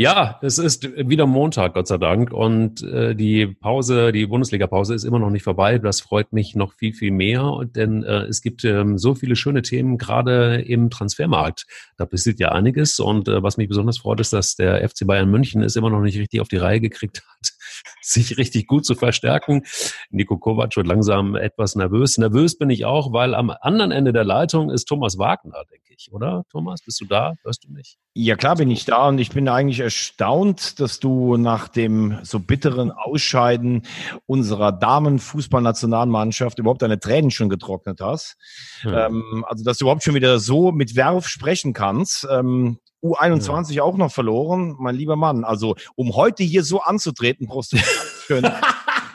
Ja, es ist wieder Montag, Gott sei Dank. Und äh, die Pause, die Bundesliga-Pause ist immer noch nicht vorbei. Das freut mich noch viel, viel mehr. Denn äh, es gibt ähm, so viele schöne Themen, gerade im Transfermarkt. Da passiert ja einiges. Und äh, was mich besonders freut, ist, dass der FC Bayern München es immer noch nicht richtig auf die Reihe gekriegt hat, sich richtig gut zu verstärken. Nico Kovac wird langsam etwas nervös. Nervös bin ich auch, weil am anderen Ende der Leitung ist Thomas Wagner, denke ich, oder? Thomas, bist du da? Hörst du mich? Ja, klar bin ich da und ich bin eigentlich erstaunt, dass du nach dem so bitteren Ausscheiden unserer Damenfußballnationalmannschaft überhaupt deine Tränen schon getrocknet hast. Hm. Ähm, also, dass du überhaupt schon wieder so mit Werf sprechen kannst. Ähm, U21 ja. auch noch verloren, mein lieber Mann. Also, um heute hier so anzutreten, brauchst du ganz schön,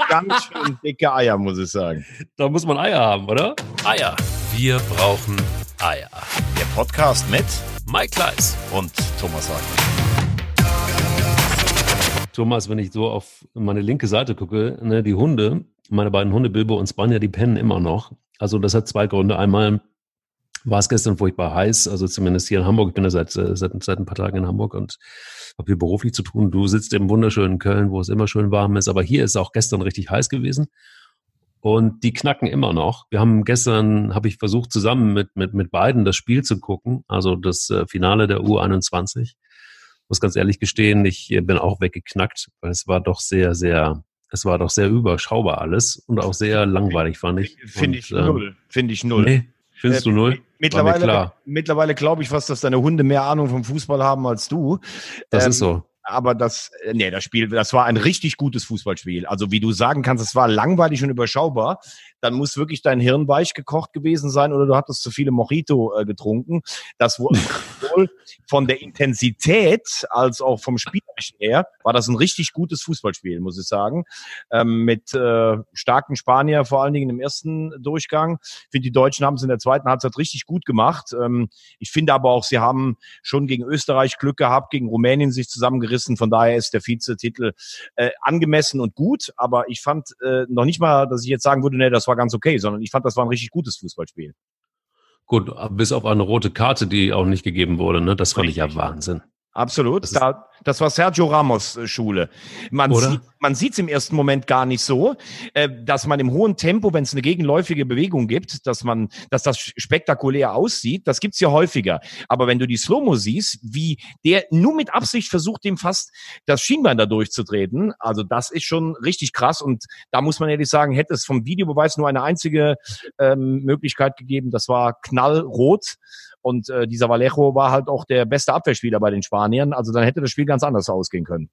ganz schön dicke Eier, muss ich sagen. Da muss man Eier haben, oder? Eier. Wir brauchen Eier. Der Podcast mit Mike Kleiss und Thomas Wagner. Thomas, wenn ich so auf meine linke Seite gucke, ne, die Hunde, meine beiden Hunde, Bilbo und Spanja, die pennen immer noch. Also das hat zwei Gründe. Einmal war es gestern furchtbar heiß, also zumindest hier in Hamburg. Ich bin ja seit, äh, seit, seit ein paar Tagen in Hamburg und habe hier beruflich zu tun. Du sitzt im wunderschönen Köln, wo es immer schön warm ist, aber hier ist auch gestern richtig heiß gewesen. Und die knacken immer noch. Wir haben gestern, habe ich versucht, zusammen mit, mit, mit beiden das Spiel zu gucken, also das äh, Finale der U21. Muss ganz ehrlich gestehen, ich bin auch weggeknackt, weil es war doch sehr, sehr, es war doch sehr überschaubar alles und auch sehr langweilig, fand ich. Finde ich ähm, null. Finde ich null. Nee, findest äh, du null? Mittlerweile, mittlerweile glaube ich fast, dass deine Hunde mehr Ahnung vom Fußball haben als du. Das ähm, ist so aber das, äh, nee, das Spiel, das war ein richtig gutes Fußballspiel. Also wie du sagen kannst, es war langweilig und überschaubar, dann muss wirklich dein Hirn weich gekocht gewesen sein oder du hattest zu viele Mojito äh, getrunken. Das wohl von der Intensität als auch vom Spielerischen her war das ein richtig gutes Fußballspiel, muss ich sagen. Ähm, mit äh, starken Spanier, vor allen Dingen im ersten Durchgang. Ich finde, die Deutschen haben es in der zweiten Halbzeit richtig gut gemacht. Ähm, ich finde aber auch, sie haben schon gegen Österreich Glück gehabt, gegen Rumänien sich zusammengerissen. Von daher ist der Vizetitel äh, angemessen und gut. Aber ich fand äh, noch nicht mal, dass ich jetzt sagen würde, nee, das war ganz okay, sondern ich fand, das war ein richtig gutes Fußballspiel. Gut, bis auf eine rote Karte, die auch nicht gegeben wurde, ne? Das fand ich ja Wahnsinn. Absolut. Das, da, das war Sergio Ramos äh, Schule. Man Oder? sieht man sieht es im ersten Moment gar nicht so, äh, dass man im hohen Tempo, wenn es eine gegenläufige Bewegung gibt, dass man, dass das spektakulär aussieht. Das gibt's ja häufiger. Aber wenn du die Slow-Mo siehst, wie der nur mit Absicht versucht, dem fast das Schienbein da durchzutreten, also das ist schon richtig krass. Und da muss man ehrlich sagen, hätte es vom Videobeweis nur eine einzige ähm, Möglichkeit gegeben. Das war knallrot. Und äh, dieser Vallejo war halt auch der beste Abwehrspieler bei den Spaniern. Also dann hätte das Spiel ganz anders ausgehen können.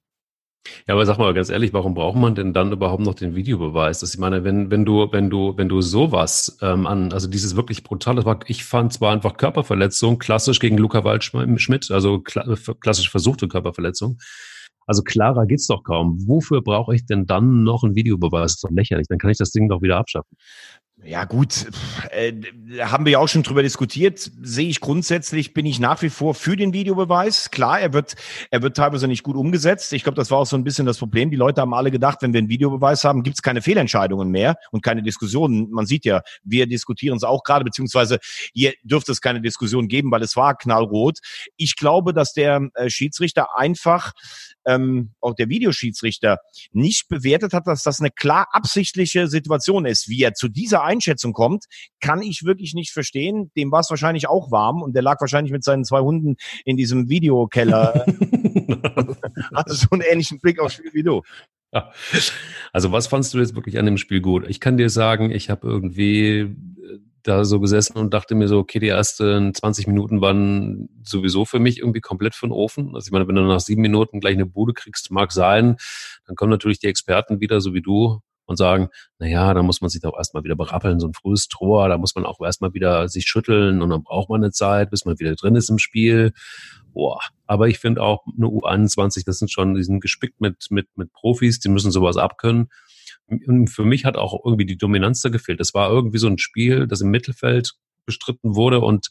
Ja, aber sag mal ganz ehrlich, warum braucht man denn dann überhaupt noch den Videobeweis? Das, ich meine, wenn, wenn du, wenn du, wenn du sowas ähm, an, also dieses wirklich brutale, ich fand zwar einfach Körperverletzung, klassisch gegen Luca Waldschmidt, also klassisch versuchte Körperverletzung. Also klarer geht's doch kaum. Wofür brauche ich denn dann noch einen Videobeweis? Das ist doch lächerlich. Dann kann ich das Ding doch wieder abschaffen. Ja gut, äh, haben wir ja auch schon drüber diskutiert. Sehe ich grundsätzlich, bin ich nach wie vor für den Videobeweis. Klar, er wird, er wird teilweise nicht gut umgesetzt. Ich glaube, das war auch so ein bisschen das Problem. Die Leute haben alle gedacht, wenn wir einen Videobeweis haben, gibt es keine Fehlentscheidungen mehr und keine Diskussionen. Man sieht ja, wir diskutieren es auch gerade, beziehungsweise hier dürfte es keine Diskussion geben, weil es war knallrot. Ich glaube, dass der äh, Schiedsrichter einfach ähm, auch der Videoschiedsrichter nicht bewertet hat, dass das eine klar absichtliche Situation ist. Wie er zu dieser Einschätzung kommt, kann ich wirklich nicht verstehen. Dem war es wahrscheinlich auch warm und der lag wahrscheinlich mit seinen zwei Hunden in diesem Videokeller. Hatte so einen ähnlichen Blick aufs Spiel wie du. Also was fandst du jetzt wirklich an dem Spiel gut? Ich kann dir sagen, ich habe irgendwie äh, da so gesessen und dachte mir so, okay, die ersten 20 Minuten waren sowieso für mich irgendwie komplett für den Ofen. Also ich meine, wenn du nach sieben Minuten gleich eine Bude kriegst, mag sein, dann kommen natürlich die Experten wieder, so wie du, und sagen, na ja, da muss man sich doch erstmal wieder berappeln, so ein frühes Tor, da muss man auch erstmal wieder sich schütteln und dann braucht man eine Zeit, bis man wieder drin ist im Spiel. Boah. Aber ich finde auch eine U21, das sind schon, die sind gespickt mit, mit, mit Profis, die müssen sowas abkönnen. Und für mich hat auch irgendwie die Dominanz da gefehlt. Es war irgendwie so ein Spiel, das im Mittelfeld bestritten wurde und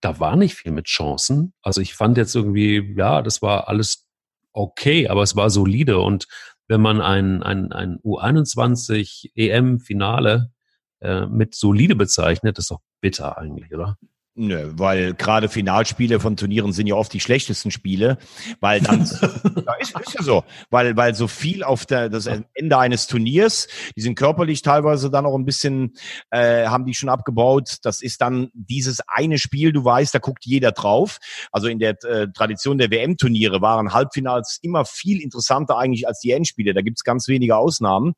da war nicht viel mit Chancen. Also ich fand jetzt irgendwie, ja, das war alles okay, aber es war solide. Und wenn man ein, ein, ein U21 EM-Finale äh, mit solide bezeichnet, ist doch bitter eigentlich, oder? Nö, weil gerade Finalspiele von Turnieren sind ja oft die schlechtesten Spiele, weil dann ja, ist, ist ja so, weil weil so viel auf der das Ende eines Turniers, die sind körperlich teilweise dann auch ein bisschen äh, haben die schon abgebaut. Das ist dann dieses eine Spiel, du weißt, da guckt jeder drauf. Also in der äh, Tradition der WM-Turniere waren Halbfinals immer viel interessanter eigentlich als die Endspiele. Da gibt's ganz wenige Ausnahmen.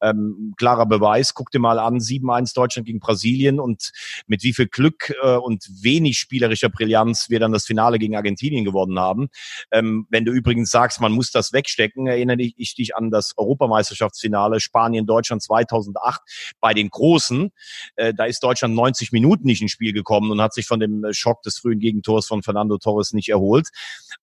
Ähm, klarer Beweis, guck dir mal an, 7-1 Deutschland gegen Brasilien und mit wie viel Glück äh, und wenig spielerischer Brillanz wir dann das Finale gegen Argentinien gewonnen haben. Ähm, wenn du übrigens sagst, man muss das wegstecken, erinnere ich dich an das Europameisterschaftsfinale Spanien-Deutschland 2008 bei den Großen. Äh, da ist Deutschland 90 Minuten nicht ins Spiel gekommen und hat sich von dem Schock des frühen Gegentors von Fernando Torres nicht erholt.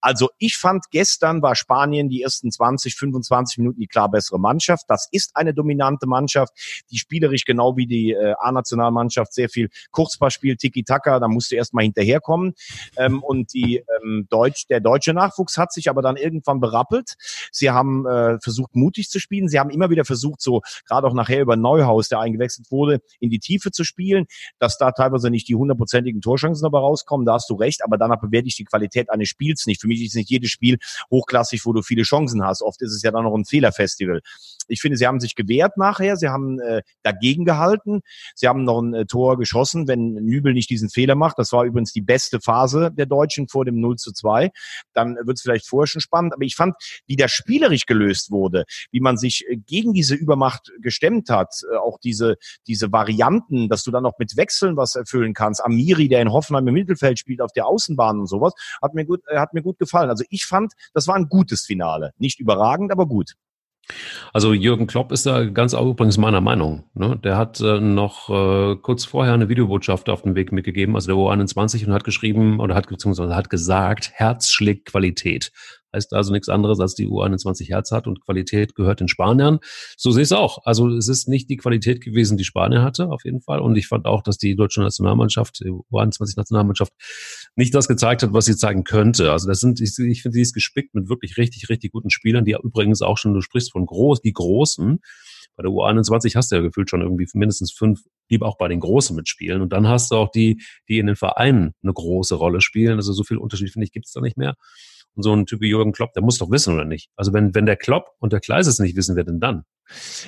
Also ich fand gestern war Spanien die ersten 20, 25 Minuten die klar bessere Mannschaft. Das ist eine dominante Mannschaft, die spielerisch genau wie die äh, A-Nationalmannschaft sehr viel Kurzpass Tiki-Taka, musste erstmal hinterherkommen. Ähm, und die ähm, Deutsch, der deutsche Nachwuchs hat sich aber dann irgendwann berappelt. Sie haben äh, versucht, mutig zu spielen. Sie haben immer wieder versucht, so gerade auch nachher über Neuhaus, der eingewechselt wurde, in die Tiefe zu spielen, dass da teilweise nicht die hundertprozentigen Torchancen dabei rauskommen. Da hast du recht, aber danach bewerte ich die Qualität eines Spiels nicht. Für mich ist nicht jedes Spiel hochklassig, wo du viele Chancen hast. Oft ist es ja dann noch ein Fehlerfestival. Ich finde, sie haben sich gewehrt nachher. Sie haben äh, dagegen gehalten. Sie haben noch ein äh, Tor geschossen, wenn Nübel nicht diesen Fehler macht. Das war übrigens die beste Phase der Deutschen vor dem 0 zu 2. Dann wird es vielleicht vorher schon spannend. Aber ich fand, wie der spielerisch gelöst wurde, wie man sich äh, gegen diese Übermacht gestemmt hat, äh, auch diese, diese Varianten, dass du dann noch mit Wechseln was erfüllen kannst. Amiri, der in Hoffenheim im Mittelfeld spielt, auf der Außenbahn und sowas, hat mir gut, äh, hat mir gut gefallen. Also ich fand, das war ein gutes Finale. Nicht überragend, aber gut. Also Jürgen Klopp ist da ganz übrigens meiner Meinung. Ne? Der hat äh, noch äh, kurz vorher eine Videobotschaft auf den Weg mitgegeben, also der U21, und hat geschrieben oder hat beziehungsweise hat gesagt, Herz schlägt Qualität. Heißt also nichts anderes, als die U21 Herz hat und Qualität gehört den Spaniern. So sehe ich es auch. Also es ist nicht die Qualität gewesen, die Spanien hatte, auf jeden Fall. Und ich fand auch, dass die deutsche Nationalmannschaft, die U21 Nationalmannschaft, nicht das gezeigt hat, was sie zeigen könnte. Also das sind, ich, ich finde, sie ist gespickt mit wirklich richtig, richtig guten Spielern, die übrigens auch schon, du sprichst von groß, die Großen. Bei der U21 hast du ja gefühlt schon irgendwie mindestens fünf, die auch bei den Großen mitspielen. Und dann hast du auch die, die in den Vereinen eine große Rolle spielen. Also so viel Unterschied, finde ich, gibt es da nicht mehr. Und so ein Typ wie Jürgen Klopp, der muss doch wissen, oder nicht? Also wenn, wenn der Klopp und der Kleis es nicht wissen, wer denn dann?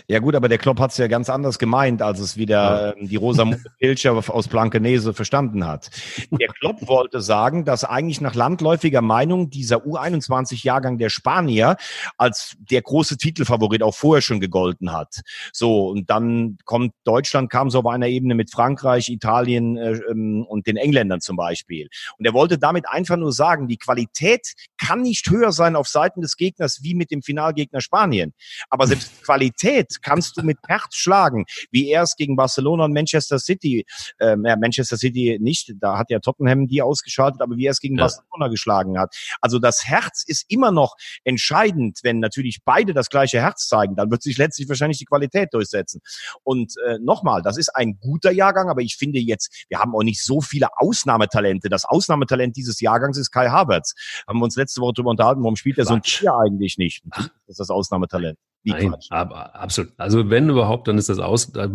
Ja gut, aber der Klopp hat es ja ganz anders gemeint, als es wieder. Ähm, die Rosamunde Pilcher aus Blankenese verstanden hat. Der Klopp wollte sagen, dass eigentlich nach landläufiger Meinung dieser U21-Jahrgang der Spanier als der große Titelfavorit auch vorher schon gegolten hat. So, und dann kommt Deutschland, kam so auf einer Ebene mit Frankreich, Italien äh, ähm, und den Engländern zum Beispiel. Und er wollte damit einfach nur sagen, die Qualität kann nicht höher sein auf Seiten des Gegners wie mit dem Finalgegner Spanien. Aber selbst Qualität Qualität kannst du mit Herz schlagen, wie er es gegen Barcelona und Manchester City, ähm, ja, Manchester City nicht, da hat ja Tottenham die ausgeschaltet, aber wie er es gegen ja. Barcelona geschlagen hat. Also das Herz ist immer noch entscheidend, wenn natürlich beide das gleiche Herz zeigen, dann wird sich letztlich wahrscheinlich die Qualität durchsetzen. Und äh, nochmal, das ist ein guter Jahrgang, aber ich finde jetzt, wir haben auch nicht so viele Ausnahmetalente. Das Ausnahmetalent dieses Jahrgangs ist Kai Havertz. Haben wir uns letzte Woche darüber unterhalten, warum spielt er so ein Tier eigentlich nicht? Das ist das Ausnahmetalent. Nein, aber absolut. Also wenn überhaupt, dann ist das aus. Das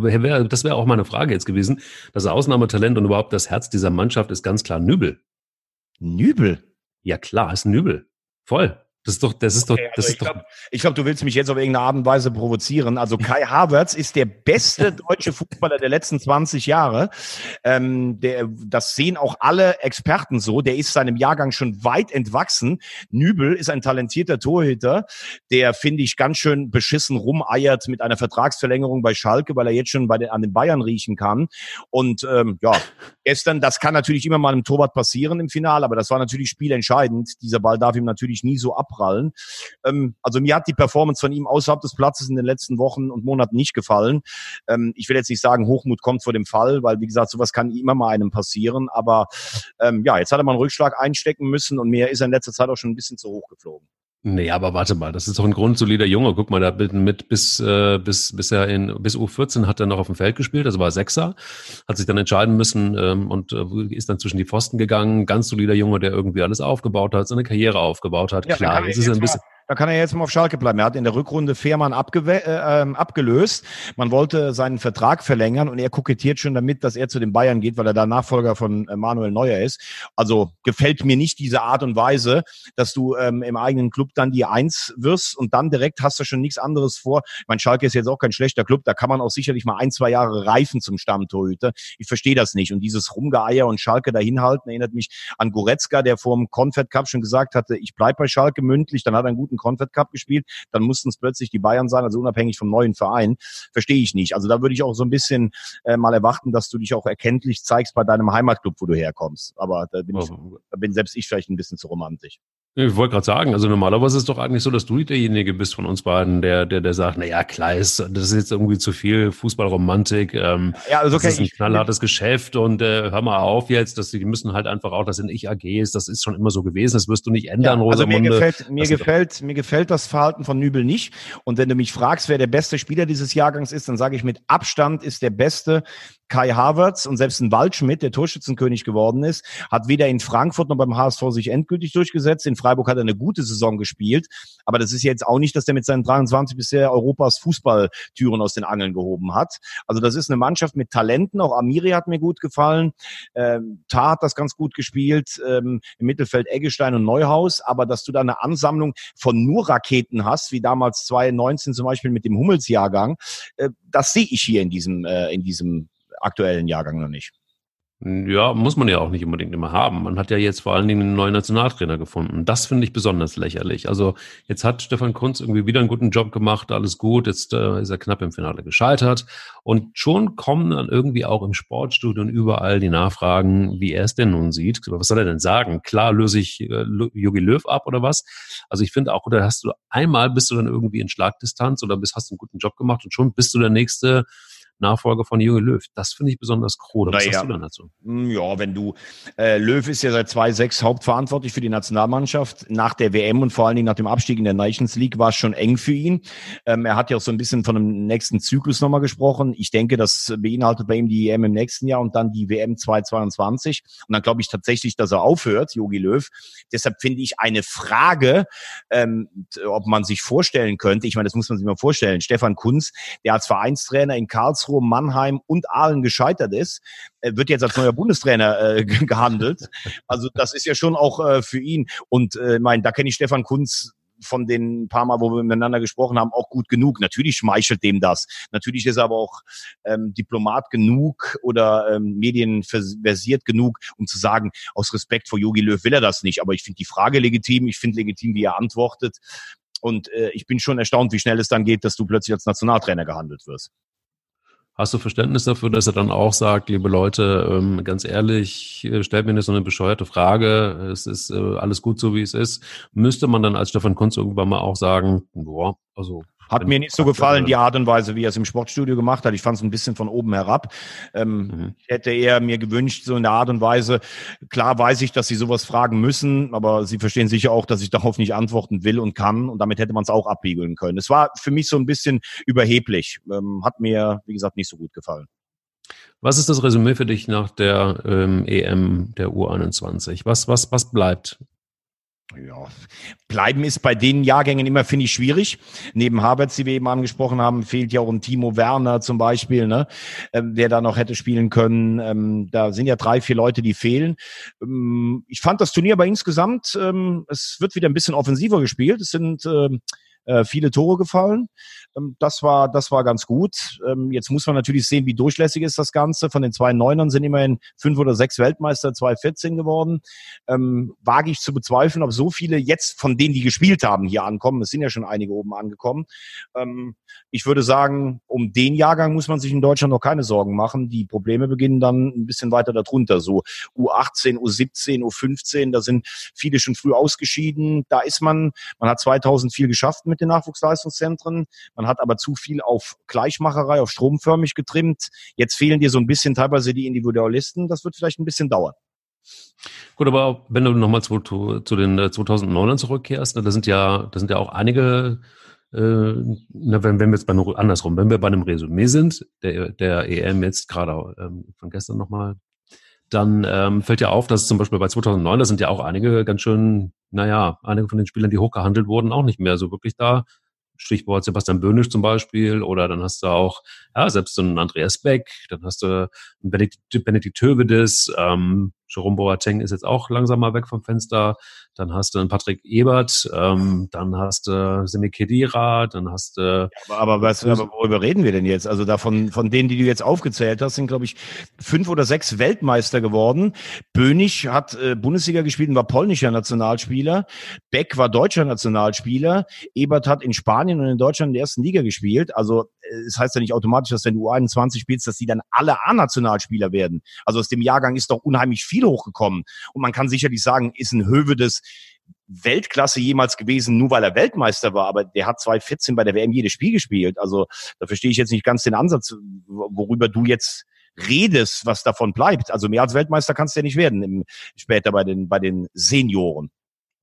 wäre auch meine Frage jetzt gewesen. Das Ausnahmetalent und überhaupt das Herz dieser Mannschaft ist ganz klar Nübel. Nübel? Ja klar, ist Nübel. Voll. Das ist doch, das ist okay, doch, das also ist ich doch. ich glaube, du willst mich jetzt auf irgendeine Art und Weise provozieren. Also Kai Havertz ist der beste deutsche Fußballer der letzten 20 Jahre. Ähm, der, das sehen auch alle Experten so. Der ist seinem Jahrgang schon weit entwachsen. Nübel ist ein talentierter Torhüter, der finde ich ganz schön beschissen rumeiert mit einer Vertragsverlängerung bei Schalke, weil er jetzt schon bei den, an den Bayern riechen kann. Und ähm, ja, gestern, das kann natürlich immer mal im Torwart passieren im Finale, aber das war natürlich spielentscheidend. Dieser Ball darf ihm natürlich nie so ab abprallen. Ähm, also mir hat die Performance von ihm außerhalb des Platzes in den letzten Wochen und Monaten nicht gefallen. Ähm, ich will jetzt nicht sagen, Hochmut kommt vor dem Fall, weil wie gesagt, sowas kann immer mal einem passieren. Aber ähm, ja, jetzt hat er mal einen Rückschlag einstecken müssen und mir ist er in letzter Zeit auch schon ein bisschen zu hoch geflogen. Nee, aber warte mal, das ist doch ein grundsolider Junge. Guck mal, da mit, mit bis, äh, bis, bis er in, bis U14 hat er noch auf dem Feld gespielt, also war Sechser, hat sich dann entscheiden müssen ähm, und äh, ist dann zwischen die Pfosten gegangen. Ganz solider Junge, der irgendwie alles aufgebaut hat, seine Karriere aufgebaut hat. Ja, Klar, das ist ein bisschen da kann er jetzt mal auf Schalke bleiben. Er hat in der Rückrunde Fährmann abge äh, ähm, abgelöst. Man wollte seinen Vertrag verlängern und er kokettiert schon damit, dass er zu den Bayern geht, weil er da Nachfolger von äh, Manuel Neuer ist. Also gefällt mir nicht diese Art und Weise, dass du ähm, im eigenen Club dann die Eins wirst und dann direkt hast du schon nichts anderes vor. Mein Schalke ist jetzt auch kein schlechter Club, da kann man auch sicherlich mal ein, zwei Jahre reifen zum Stammtorhüter. Ich verstehe das nicht. Und dieses Rumgeeier und Schalke dahinhalten erinnert mich an Goretzka, der vor dem Confed Cup schon gesagt hatte, ich bleib bei Schalke mündlich, dann hat er einen guten Confed Cup gespielt, dann mussten es plötzlich die Bayern sein, also unabhängig vom neuen Verein. Verstehe ich nicht. Also da würde ich auch so ein bisschen äh, mal erwarten, dass du dich auch erkenntlich zeigst bei deinem Heimatclub, wo du herkommst. Aber da bin, ich, da bin selbst ich vielleicht ein bisschen zu romantisch. Ich wollte gerade sagen, also normalerweise ist es doch eigentlich so, dass du derjenige bist von uns beiden, der, der, der sagt, na ja, klar, ist, das ist jetzt irgendwie zu viel Fußballromantik. Ähm, ja, also okay, das ist ein knallhartes Geschäft und äh, hör mal auf jetzt, dass die müssen halt einfach auch, das sind ich AGs, das ist schon immer so gewesen, das wirst du nicht ändern, ja, Also mir gefällt, mir gefällt, mir gefällt das Verhalten von Nübel nicht. Und wenn du mich fragst, wer der beste Spieler dieses Jahrgangs ist, dann sage ich mit Abstand ist der beste Kai Havertz und selbst ein Waldschmidt, der Torschützenkönig geworden ist, hat weder in Frankfurt noch beim HSV sich endgültig durchgesetzt. In Freiburg hat er eine gute Saison gespielt. Aber das ist jetzt auch nicht, dass der mit seinen 23 bisher Europas Fußballtüren aus den Angeln gehoben hat. Also das ist eine Mannschaft mit Talenten. Auch Amiri hat mir gut gefallen. Ähm, Tar hat das ganz gut gespielt. Ähm, Im Mittelfeld Eggestein und Neuhaus. Aber dass du da eine Ansammlung von nur Raketen hast, wie damals 2019 zum Beispiel mit dem Hummelsjahrgang, äh, das sehe ich hier in diesem, äh, in diesem aktuellen Jahrgang noch nicht. Ja, muss man ja auch nicht unbedingt immer haben. Man hat ja jetzt vor allen Dingen einen neuen Nationaltrainer gefunden. Das finde ich besonders lächerlich. Also jetzt hat Stefan Kunz irgendwie wieder einen guten Job gemacht, alles gut. Jetzt äh, ist er knapp im Finale gescheitert. Und schon kommen dann irgendwie auch im Sportstudio und überall die Nachfragen, wie er es denn nun sieht. Was soll er denn sagen? Klar löse ich äh, Jogi Löw ab oder was? Also ich finde auch, oder hast du einmal bist du dann irgendwie in Schlagdistanz oder bist, hast einen guten Job gemacht und schon bist du der nächste Nachfolger von Jürgen Löw. Das finde ich besonders krude. Was naja. hast du dann dazu? Hm, ja, wenn du, äh, Löw ist ja seit 2006 hauptverantwortlich für die Nationalmannschaft. Nach der WM und vor allen Dingen nach dem Abstieg in der Nations League war es schon eng für ihn. Ähm, er hat ja auch so ein bisschen von einem nächsten Zyklus nochmal gesprochen. Ich denke, das beinhaltet bei ihm die EM im nächsten Jahr und dann die WM 2022. Und dann glaube ich tatsächlich, dass er aufhört, Jogi Löw. Deshalb finde ich eine Frage, ähm, ob man sich vorstellen könnte, ich meine, das muss man sich mal vorstellen, Stefan Kunz, der als Vereinstrainer in Karlsruhe Karlsruhe, Mannheim und Aalen gescheitert ist, wird jetzt als neuer Bundestrainer äh, gehandelt. Also das ist ja schon auch äh, für ihn. Und äh, mein, da kenne ich Stefan Kunz von den paar Mal, wo wir miteinander gesprochen haben, auch gut genug. Natürlich schmeichelt dem das. Natürlich ist er aber auch ähm, Diplomat genug oder ähm, medienversiert genug, um zu sagen, aus Respekt vor Yogi Löw will er das nicht. Aber ich finde die Frage legitim. Ich finde legitim, wie er antwortet. Und äh, ich bin schon erstaunt, wie schnell es dann geht, dass du plötzlich als Nationaltrainer gehandelt wirst. Hast du Verständnis dafür, dass er dann auch sagt, liebe Leute, ähm, ganz ehrlich, äh, stellt mir nicht so eine bescheuerte Frage, es ist äh, alles gut so, wie es ist. Müsste man dann als Stefan Kunz irgendwann mal auch sagen, boah, also hat mir nicht so gefallen, die Art und Weise, wie er es im Sportstudio gemacht hat. Ich fand es ein bisschen von oben herab. Ähm, mhm. Ich hätte eher mir gewünscht, so in der Art und Weise. Klar weiß ich, dass sie sowas fragen müssen, aber sie verstehen sicher auch, dass ich darauf nicht antworten will und kann. Und damit hätte man es auch abbiegeln können. Es war für mich so ein bisschen überheblich. Ähm, hat mir, wie gesagt, nicht so gut gefallen. Was ist das Resümee für dich nach der ähm, EM der U21? Was, was, was bleibt? Ja, bleiben ist bei den Jahrgängen immer, finde ich, schwierig. Neben Havertz, die wir eben angesprochen haben, fehlt ja auch ein Timo Werner zum Beispiel, ne, ähm, der da noch hätte spielen können. Ähm, da sind ja drei, vier Leute, die fehlen. Ähm, ich fand das Turnier aber insgesamt, ähm, es wird wieder ein bisschen offensiver gespielt. Es sind ähm, äh, viele Tore gefallen. Ähm, das war, das war ganz gut. Ähm, jetzt muss man natürlich sehen, wie durchlässig ist das Ganze. Von den zwei Neunern sind immerhin fünf oder sechs Weltmeister 2014 geworden. Ähm, wage ich zu bezweifeln, ob so viele jetzt von denen, die gespielt haben, hier ankommen. Es sind ja schon einige oben angekommen. Ähm, ich würde sagen, um den Jahrgang muss man sich in Deutschland noch keine Sorgen machen. Die Probleme beginnen dann ein bisschen weiter darunter. So U18, U17, U15, da sind viele schon früh ausgeschieden. Da ist man, man hat 2000 viel geschafft mit den Nachwuchsleistungszentren. Man hat aber zu viel auf Gleichmacherei, auf stromförmig getrimmt. Jetzt fehlen dir so ein bisschen teilweise die Individualisten. Das wird vielleicht ein bisschen dauern. Gut, aber wenn du nochmal zu, zu den 2009ern äh, zurückkehrst, ne, da sind ja, da sind ja auch einige, äh, na, wenn, wenn wir jetzt bei einem, andersrum, wenn wir bei einem Resümee sind, der, der EM jetzt gerade ähm, von gestern nochmal, dann ähm, fällt ja auf, dass zum Beispiel bei 2009, da sind ja auch einige ganz schön, naja, einige von den Spielern, die hochgehandelt wurden, auch nicht mehr so wirklich da. Stichwort Sebastian Böhnisch zum Beispiel, oder dann hast du auch, ja, selbst so einen Andreas Beck, dann hast du einen Benedikt, Benedikt Tövedes, ähm, Jerome Boateng ist jetzt auch langsam mal weg vom Fenster. Dann hast du einen Patrick Ebert, ähm, dann hast du Semi Kedira, dann hast du. aber, aber, was, aber worüber reden wir denn jetzt? Also davon, von denen, die du jetzt aufgezählt hast, sind, glaube ich, fünf oder sechs Weltmeister geworden. Bönig hat äh, Bundesliga gespielt und war polnischer Nationalspieler. Beck war deutscher Nationalspieler. Ebert hat in Spanien und in Deutschland in der ersten Liga gespielt. Also es heißt ja nicht automatisch, dass wenn du U21 spielst, dass die dann alle A-Nationalspieler werden. Also aus dem Jahrgang ist doch unheimlich viel hochgekommen. Und man kann sicherlich sagen, ist ein Höwe des Weltklasse jemals gewesen, nur weil er Weltmeister war, aber der hat 2014 bei der WM jedes Spiel gespielt. Also da verstehe ich jetzt nicht ganz den Ansatz, worüber du jetzt redest, was davon bleibt. Also mehr als Weltmeister kannst du ja nicht werden im, später bei den, bei den Senioren.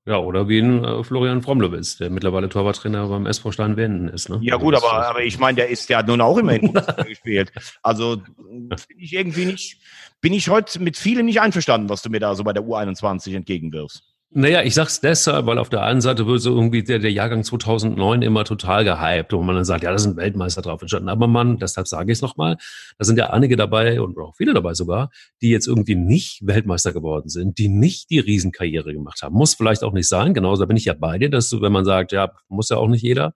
Ja, oder wie ein äh, Florian Fromlowitz, der mittlerweile Torwarttrainer beim SV Stein Wenden ist. Ne? Ja gut, aber, aber ich meine, der ist ja nun auch immer in gespielt. Also bin ich irgendwie nicht, bin ich heute mit vielem nicht einverstanden, was du mir da so bei der U21 entgegenwirfst. Naja, ich sag's deshalb, weil auf der einen Seite wird so irgendwie der, der Jahrgang 2009 immer total gehypt und man dann sagt, ja, da sind Weltmeister drauf entstanden. Aber man, deshalb sage ich es nochmal, da sind ja einige dabei und auch viele dabei sogar, die jetzt irgendwie nicht Weltmeister geworden sind, die nicht die Riesenkarriere gemacht haben. Muss vielleicht auch nicht sein. Genauso da bin ich ja bei dir, dass wenn man sagt, ja, muss ja auch nicht jeder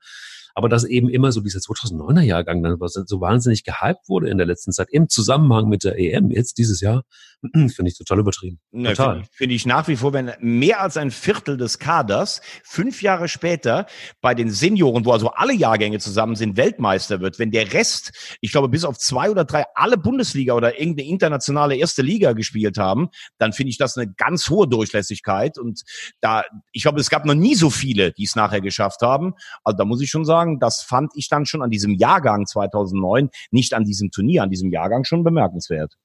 aber dass eben immer so dieser 2009er Jahrgang dann so wahnsinnig gehypt wurde in der letzten Zeit im Zusammenhang mit der EM jetzt dieses Jahr, finde ich total übertrieben. Ne, total. Finde find ich nach wie vor, wenn mehr als ein Viertel des Kaders fünf Jahre später bei den Senioren, wo also alle Jahrgänge zusammen sind, Weltmeister wird, wenn der Rest, ich glaube bis auf zwei oder drei, alle Bundesliga oder irgendeine internationale erste Liga gespielt haben, dann finde ich das eine ganz hohe Durchlässigkeit und da, ich glaube, es gab noch nie so viele, die es nachher geschafft haben. Also da muss ich schon sagen, das fand ich dann schon an diesem Jahrgang 2009, nicht an diesem Turnier, an diesem Jahrgang schon bemerkenswert.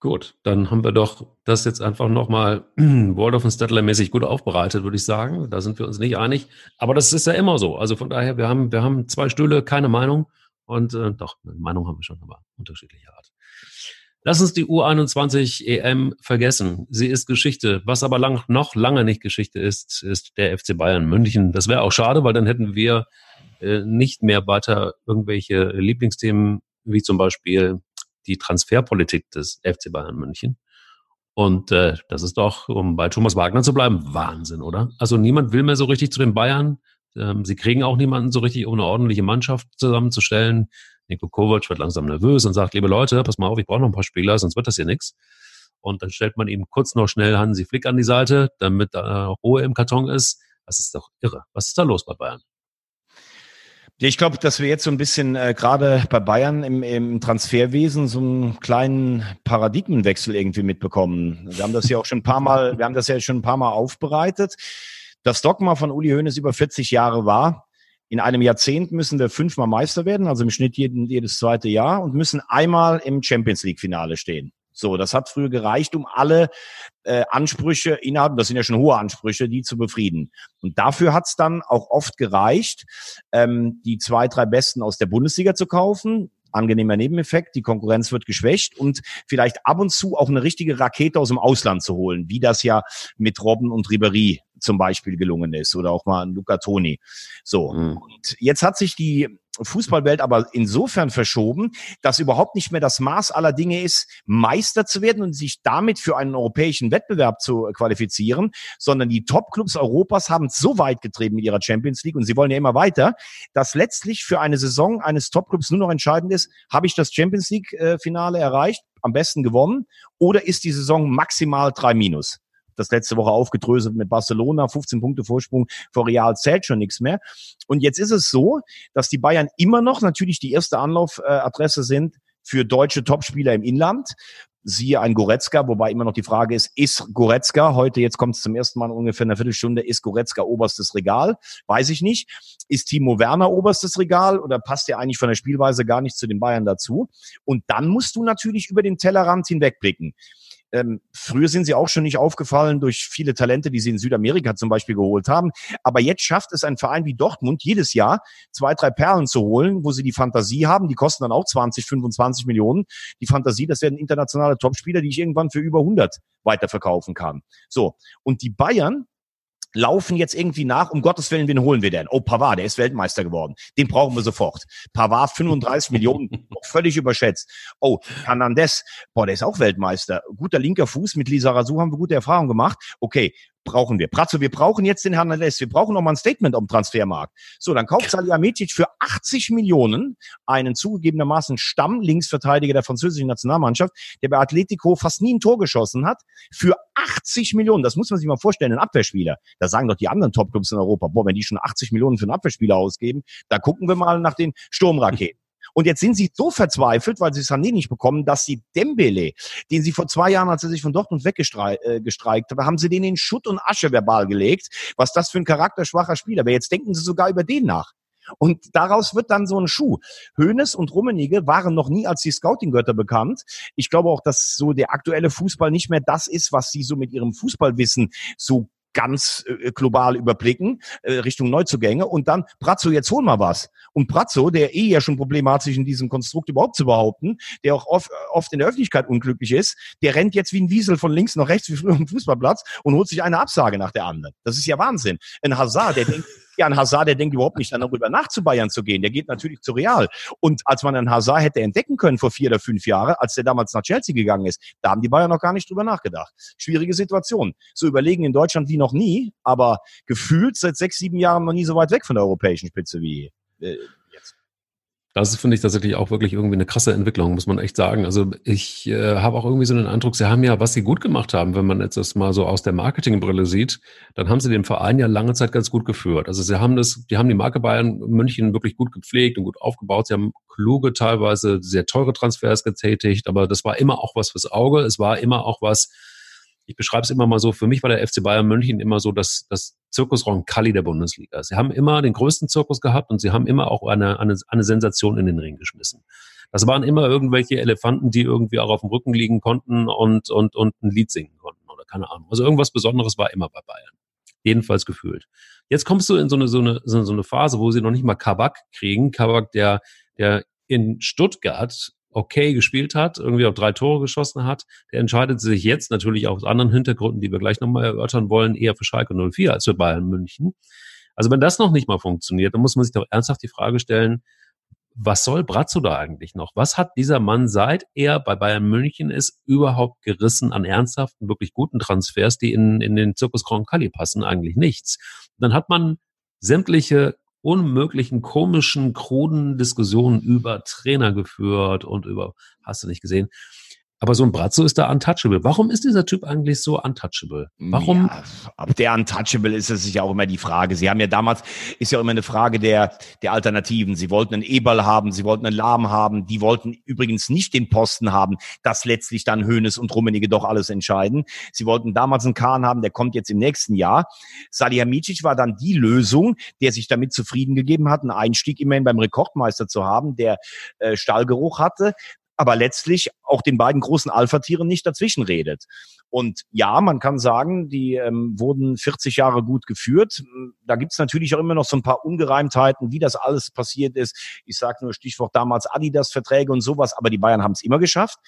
Gut, dann haben wir doch das jetzt einfach nochmal Waldorf und Stettler mäßig gut aufbereitet, würde ich sagen. Da sind wir uns nicht einig. Aber das ist ja immer so. Also von daher, wir haben, wir haben zwei Stühle, keine Meinung. Und äh, doch, eine Meinung haben wir schon, aber unterschiedlicher Art. Lass uns die U21 EM vergessen. Sie ist Geschichte. Was aber lang, noch lange nicht Geschichte ist, ist der FC Bayern München. Das wäre auch schade, weil dann hätten wir äh, nicht mehr weiter irgendwelche Lieblingsthemen wie zum Beispiel die Transferpolitik des FC Bayern München. Und äh, das ist doch, um bei Thomas Wagner zu bleiben, Wahnsinn, oder? Also niemand will mehr so richtig zu den Bayern. Ähm, sie kriegen auch niemanden so richtig, um eine ordentliche Mannschaft zusammenzustellen. Nico Kovac wird langsam nervös und sagt, liebe Leute, pass mal auf, ich brauche noch ein paar Spieler, sonst wird das hier nichts. Und dann stellt man ihm kurz noch schnell Hansi Flick an die Seite, damit da Ruhe im Karton ist. Das ist doch irre. Was ist da los bei Bayern? Ich glaube, dass wir jetzt so ein bisschen äh, gerade bei Bayern im, im Transferwesen so einen kleinen Paradigmenwechsel irgendwie mitbekommen. Wir haben das ja auch schon ein paar Mal, wir haben das ja schon ein paar Mal aufbereitet. Das Dogma von Uli Hoeneß über 40 Jahre war, in einem Jahrzehnt müssen wir fünfmal Meister werden, also im Schnitt jeden, jedes zweite Jahr und müssen einmal im Champions League Finale stehen. So, das hat früher gereicht, um alle äh, Ansprüche innerhalb, das sind ja schon hohe Ansprüche, die zu befrieden. Und dafür hat es dann auch oft gereicht, ähm, die zwei, drei Besten aus der Bundesliga zu kaufen, angenehmer Nebeneffekt, die Konkurrenz wird geschwächt und vielleicht ab und zu auch eine richtige Rakete aus dem Ausland zu holen, wie das ja mit Robben und Ribery zum Beispiel gelungen ist oder auch mal Luca Toni. So. Mhm. Und jetzt hat sich die Fußballwelt aber insofern verschoben, dass überhaupt nicht mehr das Maß aller Dinge ist, Meister zu werden und sich damit für einen europäischen Wettbewerb zu qualifizieren, sondern die Top-Clubs Europas haben es so weit getrieben mit ihrer Champions League und sie wollen ja immer weiter, dass letztlich für eine Saison eines Top-Clubs nur noch entscheidend ist, habe ich das Champions League-Finale erreicht, am besten gewonnen, oder ist die Saison maximal drei Minus? Das letzte Woche aufgedröselt mit Barcelona, 15 Punkte Vorsprung vor Real zählt schon nichts mehr. Und jetzt ist es so, dass die Bayern immer noch natürlich die erste Anlaufadresse sind für deutsche Topspieler im Inland. Siehe ein Goretzka, wobei immer noch die Frage ist, ist Goretzka, heute jetzt kommt es zum ersten Mal ungefähr eine Viertelstunde, ist Goretzka oberstes Regal? Weiß ich nicht. Ist Timo Werner oberstes Regal oder passt er eigentlich von der Spielweise gar nicht zu den Bayern dazu? Und dann musst du natürlich über den Tellerrand hinwegblicken Ähm, früher sind sie auch schon nicht aufgefallen durch viele Talente, die sie in Südamerika zum Beispiel geholt haben. Aber jetzt schafft es ein Verein wie Dortmund jedes Jahr zwei, drei Perlen zu holen, wo sie die Fantasie haben. Die kosten dann auch 20, 25 Millionen. Die Fantasie, das werden internationale Topspieler, die ich irgendwann für über 100 weiterverkaufen kann. So. Und die Bayern laufen jetzt irgendwie nach, um Gottes Willen, wen holen wir denn? Oh, Pavard, der ist Weltmeister geworden. Den brauchen wir sofort. Pavard 35 Millionen, völlig überschätzt. Oh, Hernandez, boah, der ist auch Weltmeister. Guter linker Fuß, mit Lisa Razou haben wir gute Erfahrungen gemacht. Okay, brauchen wir. Pratzo, wir brauchen jetzt den Hernandez. Wir brauchen noch mal ein Statement am Transfermarkt. So, dann kauft Salihamidzic für 80 Millionen einen zugegebenermaßen Stamm-Linksverteidiger der französischen Nationalmannschaft, der bei Atletico fast nie ein Tor geschossen hat, für 80 Millionen. Das muss man sich mal vorstellen, ein Abwehrspieler. Da sagen doch die anderen Topclubs in Europa, boah, wenn die schon 80 Millionen für einen Abwehrspieler ausgeben, da gucken wir mal nach den Sturmraketen. Und jetzt sind sie so verzweifelt, weil sie Sané nicht bekommen, dass sie Dembele, den sie vor zwei Jahren, als er sich von Dortmund weggestreikt äh, gestreikt haben, sie den in Schutt und Asche verbal gelegt. Was das für ein charakterschwacher Spieler wäre. Jetzt denken sie sogar über den nach. Und daraus wird dann so ein Schuh. Hönes und Rummenigge waren noch nie als die Scouting-Götter bekannt. Ich glaube auch, dass so der aktuelle Fußball nicht mehr das ist, was sie so mit ihrem Fußballwissen so ganz äh, global überblicken, äh, Richtung Neuzugänge und dann, Brazzo, jetzt hol mal was. Und Brazzo, der eh ja schon sich in diesem Konstrukt überhaupt zu behaupten, der auch oft, oft in der Öffentlichkeit unglücklich ist, der rennt jetzt wie ein Wiesel von links nach rechts wie früher am Fußballplatz und holt sich eine Absage nach der anderen. Das ist ja Wahnsinn. Ein Hazard, der denkt, ja, ein Hazard, der denkt überhaupt nicht darüber nach, zu Bayern zu gehen. Der geht natürlich zu Real. Und als man einen Hazard hätte entdecken können vor vier oder fünf Jahren, als der damals nach Chelsea gegangen ist, da haben die Bayern noch gar nicht drüber nachgedacht. Schwierige Situation. So überlegen in Deutschland wie noch nie, aber gefühlt seit sechs, sieben Jahren noch nie so weit weg von der europäischen Spitze wie äh, das finde ich tatsächlich auch wirklich irgendwie eine krasse Entwicklung, muss man echt sagen. Also ich äh, habe auch irgendwie so einen Eindruck, sie haben ja, was sie gut gemacht haben, wenn man jetzt das mal so aus der Marketingbrille sieht, dann haben sie den Verein ja lange Zeit ganz gut geführt. Also sie haben das, die haben die Marke Bayern München wirklich gut gepflegt und gut aufgebaut. Sie haben kluge, teilweise sehr teure Transfers getätigt, aber das war immer auch was fürs Auge. Es war immer auch was, ich beschreibe es immer mal so, für mich war der FC Bayern München immer so das, das Zirkusraum Kali der Bundesliga. Sie haben immer den größten Zirkus gehabt und sie haben immer auch eine, eine, eine Sensation in den Ring geschmissen. Das waren immer irgendwelche Elefanten, die irgendwie auch auf dem Rücken liegen konnten und, und, und ein Lied singen konnten oder keine Ahnung. Also irgendwas Besonderes war immer bei Bayern. Jedenfalls gefühlt. Jetzt kommst du in so eine, so eine, so eine Phase, wo sie noch nicht mal Kabak kriegen. Kabak, der, der in Stuttgart okay gespielt hat, irgendwie auch drei Tore geschossen hat, der entscheidet sich jetzt natürlich aus anderen Hintergründen, die wir gleich nochmal erörtern wollen, eher für Schalke 04 als für Bayern München. Also wenn das noch nicht mal funktioniert, dann muss man sich doch ernsthaft die Frage stellen, was soll Brazzo da eigentlich noch? Was hat dieser Mann seit er bei Bayern München ist überhaupt gerissen an ernsthaften, wirklich guten Transfers, die in, in den Zirkus Croncalli passen? Eigentlich nichts. Dann hat man sämtliche unmöglichen, komischen, kruden Diskussionen über Trainer geführt und über, hast du nicht gesehen, aber so ein Brazzo ist da untouchable. Warum ist dieser Typ eigentlich so untouchable? Warum? Ja, ob der untouchable ist, ist ja auch immer die Frage. Sie haben ja damals, ist ja auch immer eine Frage der, der Alternativen. Sie wollten einen Eberl haben, sie wollten einen Lahm haben, die wollten übrigens nicht den Posten haben, dass letztlich dann Hönes und Rummenigge doch alles entscheiden. Sie wollten damals einen Kahn haben, der kommt jetzt im nächsten Jahr. Salihamidzic war dann die Lösung, der sich damit zufrieden gegeben hat, einen Einstieg immerhin beim Rekordmeister zu haben, der äh, Stallgeruch hatte aber letztlich auch den beiden großen Alpha-Tieren nicht dazwischen redet. Und ja, man kann sagen, die ähm, wurden 40 Jahre gut geführt. Da gibt's natürlich auch immer noch so ein paar Ungereimtheiten, wie das alles passiert ist. Ich sage nur Stichwort damals Adidas-Verträge und sowas, aber die Bayern haben es immer geschafft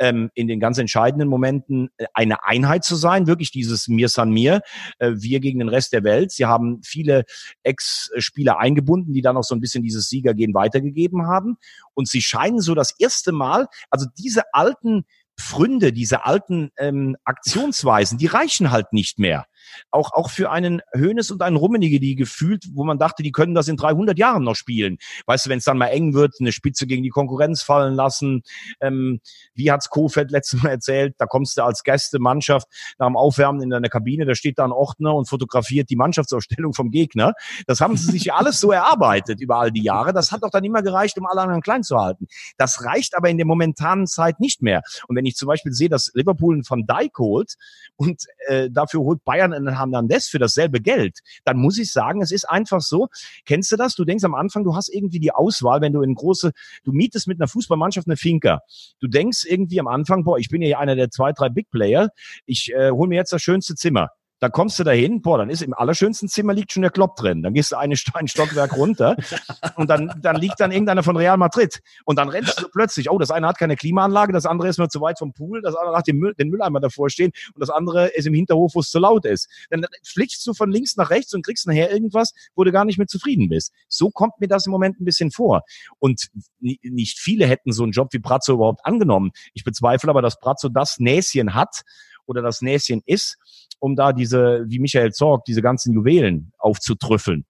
ähm, in den ganz entscheidenden Momenten äh, eine Einheit zu sein, wirklich dieses Mir san mir, äh, wir gegen den Rest der Welt. Sie haben viele Ex-Spieler eingebunden, die dann auch so ein bisschen dieses Siegergehen weitergegeben haben. Und sie scheinen so das erste Mal, also diese alten Pfründe, diese alten ähm, Aktionsweisen, die reichen halt nicht mehr auch, auch für einen Hönes und einen Rummenige, die gefühlt, wo man dachte, die können das in 300 Jahren noch spielen. Weißt du, wenn es dann mal eng wird, eine Spitze gegen die Konkurrenz fallen lassen. Ähm, wie hat's Kofeld letztes Mal erzählt? Da kommst du als Gästemannschaft nach dem Aufwärmen in deiner Kabine, da steht da ein Ordner und fotografiert die Mannschaftsausstellung vom Gegner. Das haben sie sich alles so erarbeitet über all die Jahre. Das hat doch dann immer gereicht, um alle anderen klein zu halten. Das reicht aber in der momentanen Zeit nicht mehr. Und wenn ich zum Beispiel sehe, dass Liverpool einen Van Dijk holt und äh, dafür holt Bayern Einen Hernandez für dasselbe Geld, dann muss ich sagen, es ist einfach so, kennst du das? Du denkst am Anfang, du hast irgendwie die Auswahl, wenn du in große, du mietest mit einer Fußballmannschaft eine Finca. Du denkst irgendwie am Anfang, boah, ich bin ja einer der zwei, drei Big Player, ich äh, hol mir jetzt das schönste Zimmer. Da kommst du dahin, boah, dann ist im allerschönsten Zimmer liegt schon der Klopp drin. Dann gehst du eine, ein Stockwerk runter und dann, dann liegt dann irgendeiner von Real Madrid. Und dann rennst du plötzlich, oh, das eine hat keine Klimaanlage, das andere ist nur zu weit vom Pool, das andere hat den, Müll, den Mülleimer davor stehen und das andere ist im Hinterhof, wo es zu laut ist. Dann fliegst du von links nach rechts und kriegst nachher irgendwas, wo du gar nicht mehr zufrieden bist. So kommt mir das im Moment ein bisschen vor. Und nicht viele hätten so einen Job wie Brazzo überhaupt angenommen. Ich bezweifle aber, dass Brazzo das Näschen hat oder das Näschen ist, um da diese, wie Michael Zorg, diese ganzen Juwelen aufzutrüffeln.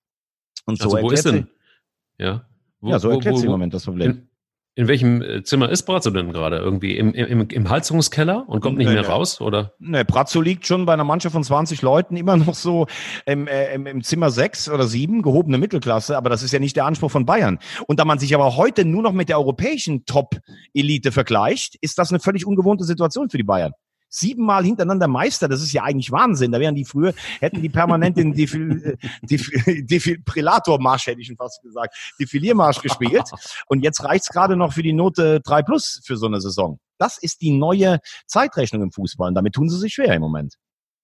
Und so also wo ist denn? Ja. Wo, ja, so erklärt sie im Moment das Problem. In, in welchem äh, Zimmer ist Brazzo denn gerade? Irgendwie im, im, im Halsungskeller und kommt nicht nee, mehr nee. raus? Oder? Nee, Brazzo liegt schon bei einer Mannschaft von 20 Leuten immer noch so im, äh, im, im Zimmer 6 oder 7, gehobene Mittelklasse, aber das ist ja nicht der Anspruch von Bayern. Und da man sich aber heute nur noch mit der europäischen Top-Elite vergleicht, ist das eine völlig ungewohnte Situation für die Bayern siebenmal hintereinander Meister. Das ist ja eigentlich Wahnsinn. Da wären die früher, hätten die permanent den Defil, Defil, Defibrillator-Marsch, hätte ich schon fast gesagt, Defiliermarsch gespielt. Und jetzt reicht's gerade noch für die Note 3 plus für so eine Saison. Das ist die neue Zeitrechnung im Fußball. Und damit tun sie sich schwer im Moment.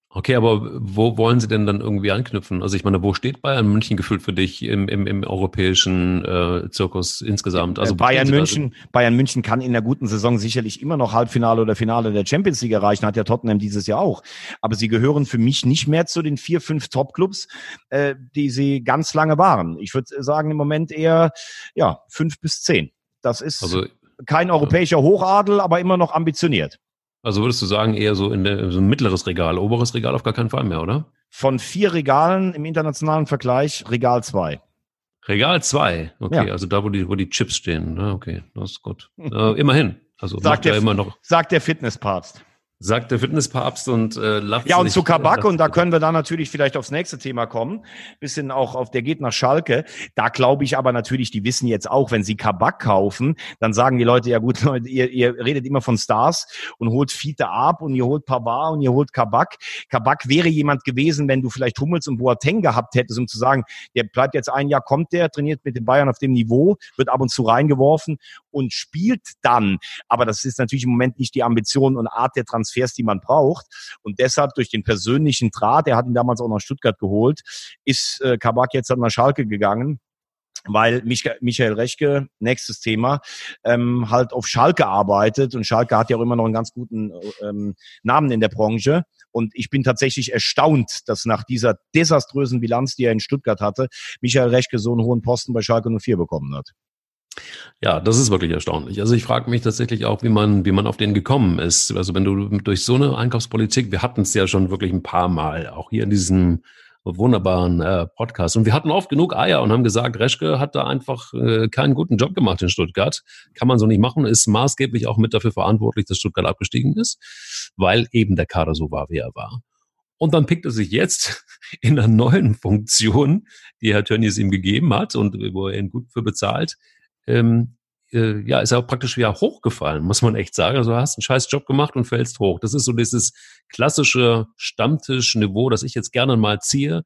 Okay, aber wo wollen Sie denn dann irgendwie anknüpfen? Also ich meine, wo steht Bayern München gefühlt für dich im, im, im europäischen äh, Zirkus insgesamt? Also Bayern München, Bayern München kann in der guten Saison sicherlich immer noch Halbfinale oder Finale der Champions League erreichen, hat ja Tottenham dieses Jahr auch. Aber sie gehören für mich nicht mehr zu den vier, fünf Top-Clubs, äh, die sie ganz lange waren. Ich würde sagen im Moment eher ja fünf bis zehn. Das ist also, kein europäischer Hochadel, aber immer noch ambitioniert. Also würdest du sagen, eher so in der, so ein mittleres Regal, oberes Regal auf gar keinen Fall mehr, oder? Von vier Regalen im internationalen Vergleich Regal zwei. Regal zwei, okay, ja. also da, wo die, wo die Chips stehen. Okay, das ist gut. äh, immerhin. Also sagt der, ja immer noch. Sagt der Fitnesspapst sagt der Fitnesspapst und äh, lacht Ja, und zu Kabak, und da können wir dann natürlich vielleicht aufs nächste Thema kommen, bisschen auch auf, der geht nach Schalke. Da glaube ich aber natürlich, die wissen jetzt auch, wenn sie Kabak kaufen, dann sagen die Leute, ja gut, Leute, ihr, ihr redet immer von Stars und holt Fiete ab und ihr holt Pavard und ihr holt Kabak. Kabak wäre jemand gewesen, wenn du vielleicht Hummels und Boateng gehabt hättest, um zu sagen, der bleibt jetzt ein Jahr, kommt der, trainiert mit den Bayern auf dem Niveau, wird ab und zu reingeworfen und spielt dann. Aber das ist natürlich im Moment nicht die Ambition und Art der Transfer Transfers, die man braucht. Und deshalb durch den persönlichen Draht, er hat ihn damals auch nach Stuttgart geholt, ist äh, Kabak jetzt nach Schalke gegangen weil Michael Rechke, nächstes Thema, ähm, halt auf Schalke arbeitet und Schalke hat ja auch immer noch einen ganz guten ähm, Namen in der Branche. Und ich bin tatsächlich erstaunt, dass nach dieser desaströsen Bilanz, die er in Stuttgart hatte, Michael Rechke so einen hohen Posten bei Schalke 04 bekommen hat. Ja, das ist wirklich erstaunlich. Also ich frage mich tatsächlich auch, wie man, wie man auf den gekommen ist. Also wenn du durch so eine Einkaufspolitik, wir hatten es ja schon wirklich ein paar Mal, auch hier in diesem wunderbaren äh, Podcast. Und wir hatten oft genug Eier und haben gesagt, Reschke hat da einfach äh, keinen guten Job gemacht in Stuttgart. Kann man so nicht machen, ist maßgeblich auch mit dafür verantwortlich, dass Stuttgart abgestiegen ist, weil eben der Kader so war, wie er war. Und dann pickt er sich jetzt in einer neuen Funktion, die Herr Tönnies ihm gegeben hat und wo er ihn gut für bezahlt, ähm, äh, ja, ist auch praktisch wieder hochgefallen, muss man echt sagen. Also hast einen scheiß Job gemacht und fällst hoch. Das ist so dieses klassische Stammtischniveau, das ich jetzt gerne mal ziehe.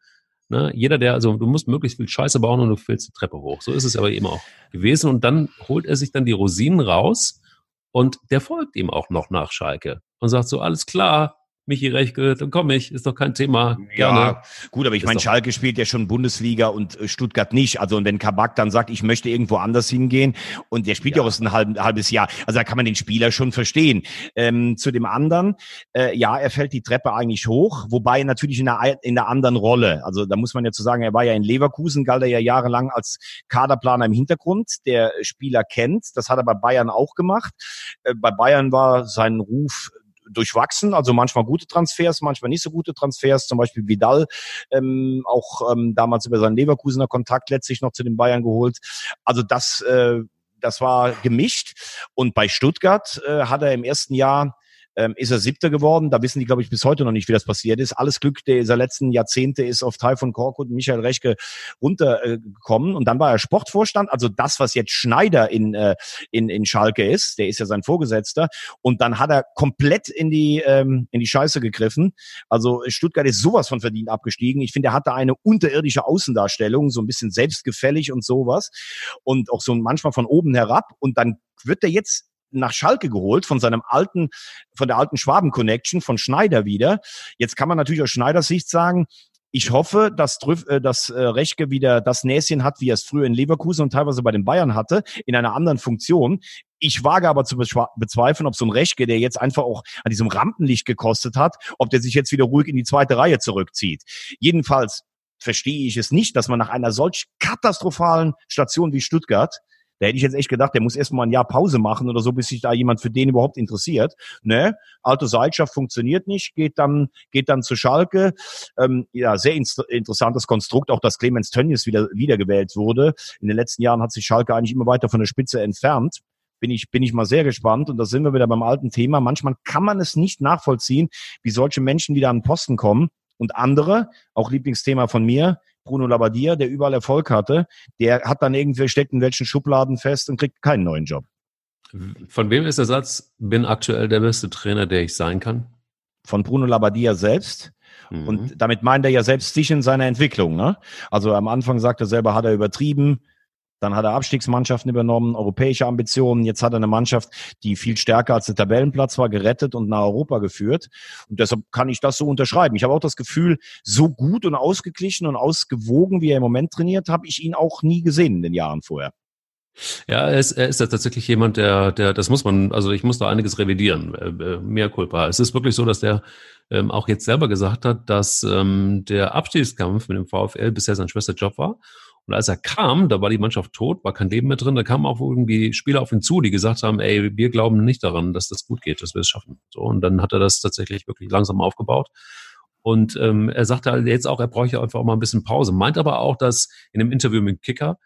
Ne? Jeder, der, also du musst möglichst viel Scheiße bauen und du fällst die Treppe hoch. So ist es aber eben auch gewesen. Und dann holt er sich dann die Rosinen raus und der folgt ihm auch noch nach Schalke und sagt so, alles klar, Michi Rechke, dann komme ich, ist doch kein Thema. Gerne. Ja, gut, aber ich meine, Schalke spielt ja schon Bundesliga und äh, Stuttgart nicht. Also und wenn Kabak dann sagt, ich möchte irgendwo anders hingehen und der spielt ja, ja auch ein halb, halbes Jahr, also da kann man den Spieler schon verstehen. Ähm, zu dem anderen, äh, ja, er fällt die Treppe eigentlich hoch, wobei natürlich in einer, in einer anderen Rolle. Also da muss man ja zu sagen, er war ja in Leverkusen, galt er ja jahrelang als Kaderplaner im Hintergrund, der Spieler kennt. Das hat er bei Bayern auch gemacht. Äh, bei Bayern war sein Ruf durchwachsen, also manchmal gute Transfers, manchmal nicht so gute Transfers, zum Beispiel Vidal, ähm, auch ähm, damals über seinen Leverkusener Kontakt letztlich noch zu den Bayern geholt. Also das, äh, das war gemischt. Und bei Stuttgart äh, hat er im ersten Jahr ähm, ist er Siebter geworden. Da wissen die, glaube ich, bis heute noch nicht, wie das passiert ist. Alles Glück dieser letzten Jahrzehnte ist auf Taifun Korkut und Michael Rechke runtergekommen. und dann war er Sportvorstand, also das, was jetzt Schneider in, äh, in, in Schalke ist, der ist ja sein Vorgesetzter. Und dann hat er komplett in die, ähm, in die Scheiße gegriffen. Also Stuttgart ist sowas von verdient abgestiegen. Ich finde, er hatte eine unterirdische Außendarstellung, so ein bisschen selbstgefällig und sowas. Und auch so manchmal von oben herab. Und dann wird er jetzt nach Schalke geholt von seinem alten, von der alten Schwaben-Connection von Schneider wieder. Jetzt kann man natürlich aus Schneiders Sicht sagen, ich hoffe, dass, äh, dass äh, Rechke wieder das Näschen hat, wie er es früher in Leverkusen und teilweise bei den Bayern hatte, in einer anderen Funktion. Ich wage aber zu bezweifeln, ob so ein Rechke, der jetzt einfach auch an diesem Rampenlicht gekostet hat, ob der sich jetzt wieder ruhig in die zweite Reihe zurückzieht. Jedenfalls verstehe ich es nicht, dass man nach einer solch katastrophalen Station wie Stuttgart da hätte ich jetzt echt gedacht, der muss erstmal ein Jahr Pause machen oder so, bis sich da jemand für den überhaupt interessiert. Ne? Alte Seilschaft funktioniert nicht, geht dann, geht dann zu Schalke. Ähm, ja, sehr in interessantes Konstrukt, auch dass Clemens Tönnies wieder, wiedergewählt wurde. In den letzten Jahren hat sich Schalke eigentlich immer weiter von der Spitze entfernt bin ich, bin ich mal sehr gespannt. Und da sind wir wieder beim alten Thema. Manchmal kann man es nicht nachvollziehen, wie solche Menschen wieder an den Posten kommen. Und andere, auch Lieblingsthema von mir, Bruno Labbadia, der überall Erfolg hatte, der hat dann irgendwie steckt in welchen Schubladen fest und kriegt keinen neuen Job. Von wem ist der Satz, bin aktuell der beste Trainer, der ich sein kann? Von Bruno Labbadia selbst. Mhm. Und damit meint er ja selbst sich in seiner Entwicklung. Ne? Also am Anfang sagt er selber, hat er übertrieben. Dann hat er Abstiegsmannschaften übernommen, europäische Ambitionen. Jetzt hat er eine Mannschaft, die viel stärker als der Tabellenplatz war, gerettet und nach Europa geführt. Und deshalb kann ich das so unterschreiben. Ich habe auch das Gefühl, so gut und ausgeglichen und ausgewogen, wie er im Moment trainiert, habe ich ihn auch nie gesehen in den Jahren vorher. Ja, er ist, er ist tatsächlich jemand, der, der, das muss man, also ich muss da einiges revidieren, äh, äh mehr Culpa. Es ist wirklich so, dass der ähm, auch jetzt selber gesagt hat, dass ähm, der Abstiegskampf mit dem VfL bisher sein schwester Job war und als er kam, da war die Mannschaft tot, war kein Leben mehr drin, da kamen auch irgendwie Spieler auf ihn zu, die gesagt haben, ey, wir glauben nicht daran, dass das gut geht, dass wir es schaffen. So, und dann hat er das tatsächlich wirklich langsam aufgebaut. Und ähm, er sagte halt jetzt auch, er bräuchte einfach mal ein bisschen Pause. Meint aber auch, dass in einem Interview mit Kicker,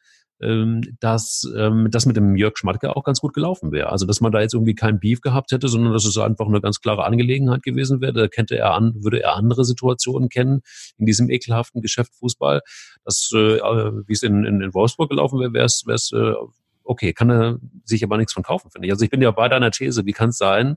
ähm, dass ähm, das mit dem Jörg Schmatke auch ganz gut gelaufen wäre. Also dass man da jetzt irgendwie kein Beef gehabt hätte, sondern dass es einfach eine ganz klare Angelegenheit gewesen wäre. Da könnte er an, würde er andere Situationen kennen in diesem ekelhaften Geschäft Fußball. Das, äh, wie es in, in, in Wolfsburg gelaufen wäre, wäre es, wäre es äh, okay, kann er sich aber nichts von kaufen, finde ich. Also ich bin ja bei deiner These, wie kann es sein,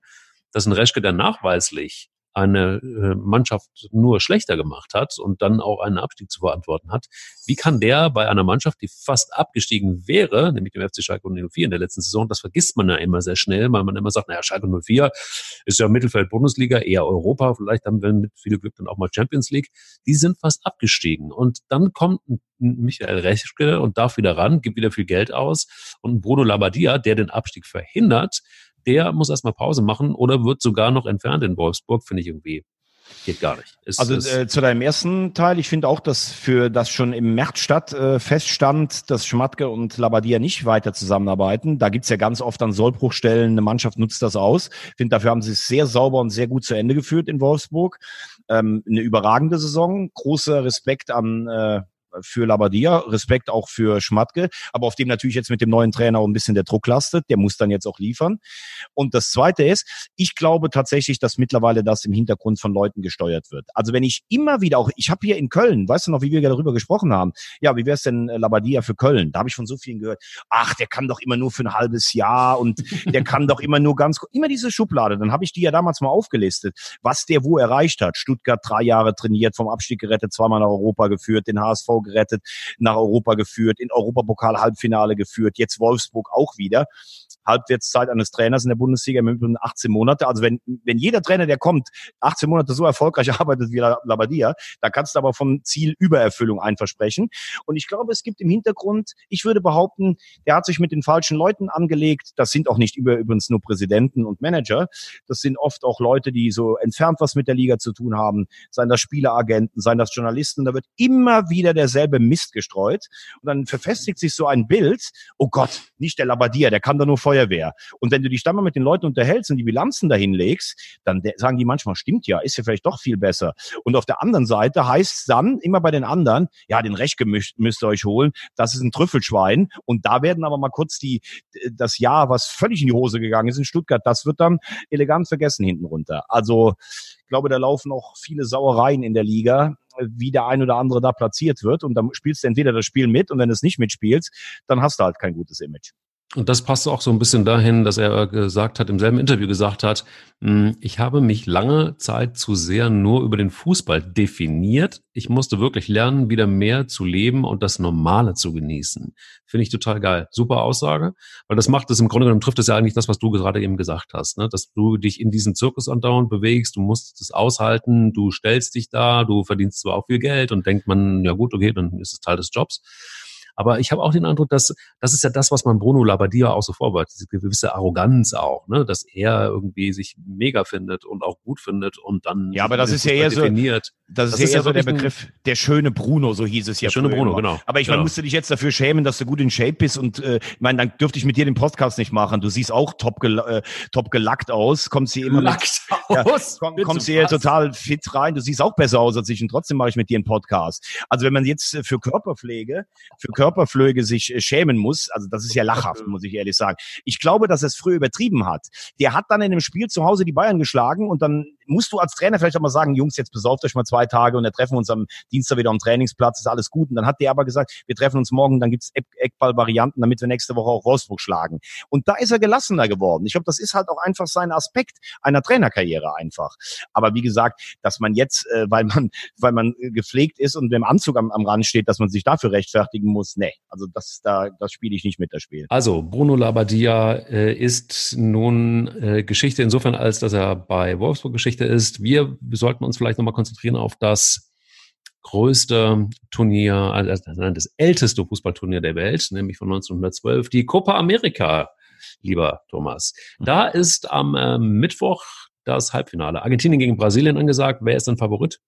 dass ein Reschke, der nachweislich eine äh, Mannschaft nur schlechter gemacht hat und dann auch einen Abstieg zu verantworten hat. Wie kann der bei einer Mannschaft, die fast abgestiegen wäre, nämlich dem FC Schalke 04 in der letzten Saison, das vergisst man ja immer sehr schnell, weil man immer sagt, naja, Schalke 04 ist ja Mittelfeld Bundesliga, eher Europa, vielleicht haben wir mit viel Glück dann auch mal Champions League. Die sind fast abgestiegen. Und dann kommt Michael Rechke und darf wieder ran, gibt wieder viel Geld aus. Und Bruno Labbadia, der den Abstieg verhindert, der muss erstmal Pause machen oder wird sogar noch entfernt in Wolfsburg, finde ich irgendwie geht gar nicht. Es, also äh, zu deinem ersten Teil, ich finde auch, dass für das schon im März statt äh, feststand, dass Schmatke und Labadia nicht weiter zusammenarbeiten. Da gibt's ja ganz oft an Sollbruchstellen, eine Mannschaft nutzt das aus. Ich finde, dafür haben sie es sehr sauber und sehr gut zu Ende geführt in Wolfsburg. Ähm, eine überragende Saison. Großer Respekt an äh, für Labadia, Respekt auch für Schmatke, aber auf dem natürlich jetzt mit dem neuen Trainer auch ein bisschen der Druck lastet. Der muss dann jetzt auch liefern. Und das Zweite ist, ich glaube tatsächlich, dass mittlerweile das im Hintergrund von Leuten gesteuert wird. Also wenn ich immer wieder auch, ich habe hier in Köln, weißt du noch, wie wir darüber gesprochen haben, ja, wie wäre es denn äh, Labadia für Köln? Da habe ich von so vielen gehört, ach, der kann doch immer nur für ein halbes Jahr und der kann doch immer nur ganz, immer diese Schublade. Dann habe ich die ja damals mal aufgelistet, was der wo erreicht hat. Stuttgart drei Jahre trainiert, vom Abstieg gerettet, zweimal nach Europa geführt, den HSV gerettet, nach Europa geführt, in Europapokal Halbfinale geführt, jetzt Wolfsburg auch wieder. Halbwertszeit eines Trainers in der Bundesliga im Übrigen 18 Monate. Also wenn, wenn jeder Trainer, der kommt, 18 Monate so erfolgreich arbeitet wie Labadia, da kannst du aber vom Ziel Übererfüllung einversprechen. Und ich glaube, es gibt im Hintergrund, ich würde behaupten, der hat sich mit den falschen Leuten angelegt. Das sind auch nicht über, übrigens nur Präsidenten und Manager. Das sind oft auch Leute, die so entfernt was mit der Liga zu tun haben. Seien das Spieleragenten, seien das Journalisten. Da wird immer wieder derselbe Mist gestreut. Und dann verfestigt sich so ein Bild. Oh Gott, nicht der Labadia, der kann da nur Feuer Feuerwehr. Und wenn du dich dann mal mit den Leuten unterhältst und die Bilanzen dahin legst, dann sagen die manchmal, stimmt ja, ist ja vielleicht doch viel besser. Und auf der anderen Seite heißt es dann immer bei den anderen, ja, den Recht müsst, ihr euch holen, das ist ein Trüffelschwein. Und da werden aber mal kurz die, das Jahr, was völlig in die Hose gegangen ist in Stuttgart, das wird dann elegant vergessen hinten runter. Also, ich glaube, da laufen auch viele Sauereien in der Liga, wie der ein oder andere da platziert wird. Und dann spielst du entweder das Spiel mit und wenn du es nicht mitspielst, dann hast du halt kein gutes Image. Und das passt auch so ein bisschen dahin, dass er gesagt hat, im selben Interview gesagt hat, hm, ich habe mich lange Zeit zu sehr nur über den Fußball definiert. Ich musste wirklich lernen, wieder mehr zu leben und das Normale zu genießen. Finde ich total geil. Super Aussage, weil das macht es im Grunde genommen, trifft es ja eigentlich das, was du gerade eben gesagt hast, ne? dass du dich in diesen Zirkus andauernd bewegst, du musst es aushalten, du stellst dich da, du verdienst zwar auch viel Geld und denkt man, ja gut, okay, dann ist es Teil des Jobs. Aber ich habe auch den Eindruck, dass das ist ja das, was man Bruno Labbadia auch so vorbereitet, diese gewisse Arroganz auch, ne, dass er irgendwie sich mega findet und auch gut findet und dann ja, aber das ist ja eher definiert. so, das, das ist, ja eher so der Begriff, der schöne Bruno, so hieß es ja. Der schöne Bruno, genau. Aber ich meine, genau. musst du dich jetzt dafür schämen, dass du gut in Shape bist und äh, ich meine, dann dürfte ich mit dir den Podcast nicht machen. Du siehst auch top, gel äh, top gelackt aus, kommst hier immer Lackt mit, aus. Ja, komm, kommst hier total fit rein. Du siehst auch besser aus als ich und trotzdem mache ich mit dir einen Podcast. Also wenn man jetzt für Körperpflege, für Körperpflege sich sich äh, schämen muss. Also das ist ja lachhaft, muss ich ehrlich sagen. Ich glaube, dass er es früher übertrieben hat. Der hat dann in dem Spiel zu Hause die Bayern geschlagen und dann musst du als Trainer vielleicht auch mal sagen, Jungs, jetzt besauft euch mal zwei Tage und dann treffen wir uns am Dienstag wieder am Trainingsplatz, ist alles gut. Und dann hat der aber gesagt, wir treffen uns morgen, dann gibt's Eckball-Varianten, damit wir nächste Woche auch Wolfsburg schlagen. Und da ist er gelassener geworden. Ich glaube, das ist halt auch einfach sein Aspekt einer Trainerkarriere einfach. Aber wie gesagt, dass man jetzt, äh, weil man, weil man gepflegt ist und im Anzug am, am Rand steht, dass man sich dafür rechtfertigen muss, nee. Also das, da, das spiele ich nicht mit, das Spiel. Also, Bruno Labbadia äh, ist nun äh, Geschichte insofern, als dass er bei Wolfsburg Geschichte Geschichte ist, wir sollten uns vielleicht nochmal konzentrieren auf das größte Turnier, also das älteste Fußballturnier der Welt, nämlich von 1912, die Copa America, lieber Thomas. Da ist am äh, Mittwoch das Halbfinale. Argentinien gegen Brasilien angesagt. Wer ist dein Favorit?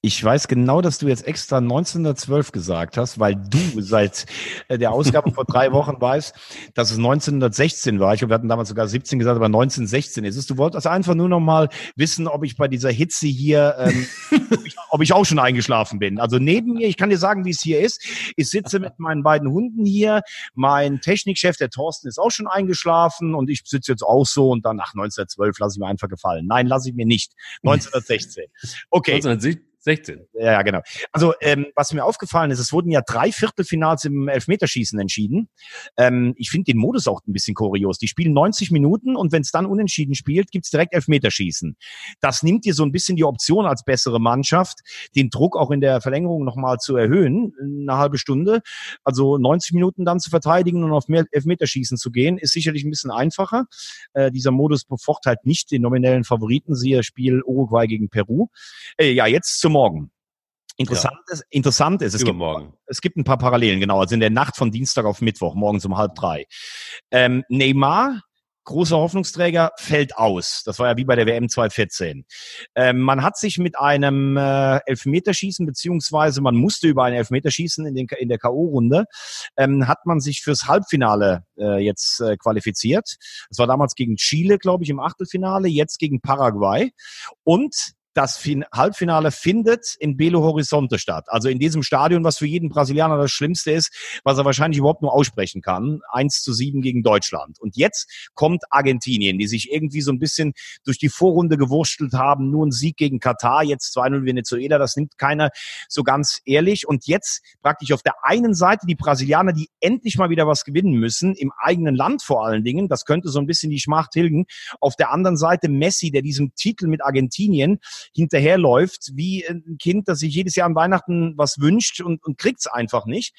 Ich weiß genau, dass du jetzt extra 1912 gesagt hast, weil du seit äh, der Ausgabe vor drei Wochen weißt, dass es 1916 war. Ich glaube, wir hatten damals sogar 17 gesagt, aber 1916 ist es. Du wolltest einfach nur noch mal wissen, ob ich bei dieser Hitze hier, ähm, ob, ich, ob, ich, auch schon eingeschlafen bin. Also neben mir, ich kann dir sagen, wie es hier ist. Ich sitze mit meinen beiden Hunden hier. Mein Technikchef, der Thorsten, ist auch schon eingeschlafen und ich sitze jetzt auch so und dann, ach, 1912 lasse ich mir einfach gefallen. Nein, lasse ich mir nicht. 1916. Okay. 16. Ja, genau. Also ähm, was mir aufgefallen ist, es wurden ja drei Viertelfinals im Elfmeterschießen entschieden. Ähm, ich finde den Modus auch ein bisschen kurios. Die spielen 90 Minuten und wenn es dann unentschieden spielt, gibt's direkt Elfmeterschießen. Das nimmt dir so ein bisschen die Option als bessere Mannschaft, den Druck auch in der Verlängerung nochmal zu erhöhen, eine halbe Stunde. Also 90 Minuten dann zu verteidigen und auf mehr Elfmeterschießen zu gehen, ist sicherlich ein bisschen einfacher. Äh, dieser Modus befocht halt nicht den nominellen Favoriten, siehe Spiel Uruguay gegen Peru. Äh, ja, jetzt zum morgen. Interessant, ja. ist, interessant ist, es gibt, es gibt ein paar Parallelen, genau, also in der Nacht von Dienstag auf Mittwoch, morgens um halb drei. Ähm, Neymar, großer Hoffnungsträger, fällt aus. Das war ja wie bei der WM 2014. Ähm, man hat sich mit einem äh, Elfmeterschießen, beziehungsweise man musste über ein Elfmeterschießen in, den, in der K.O.-Runde, ähm, hat man sich fürs Halbfinale äh, jetzt äh, qualifiziert. Das war damals gegen Chile, glaube ich, im Achtelfinale, jetzt gegen Paraguay. Und das fin Halbfinale findet in Belo Horizonte statt. Also in diesem Stadion, was für jeden Brasilianer das Schlimmste ist, was er wahrscheinlich überhaupt nur aussprechen kann. 1 zu 7 gegen Deutschland. Und jetzt kommt Argentinien, die sich irgendwie so ein bisschen durch die Vorrunde gewurstelt haben. Nur ein Sieg gegen Katar, jetzt 2-0 Venezuela. Das nimmt keiner so ganz ehrlich. Und jetzt praktisch auf der einen Seite die Brasilianer, die endlich mal wieder was gewinnen müssen, im eigenen Land vor allen Dingen. Das könnte so ein bisschen die Schmacht tilgen. Auf der anderen Seite Messi, der diesem Titel mit Argentinien hinterherläuft, wie ein Kind, das sich jedes Jahr an Weihnachten was wünscht und, und kriegt's einfach nicht.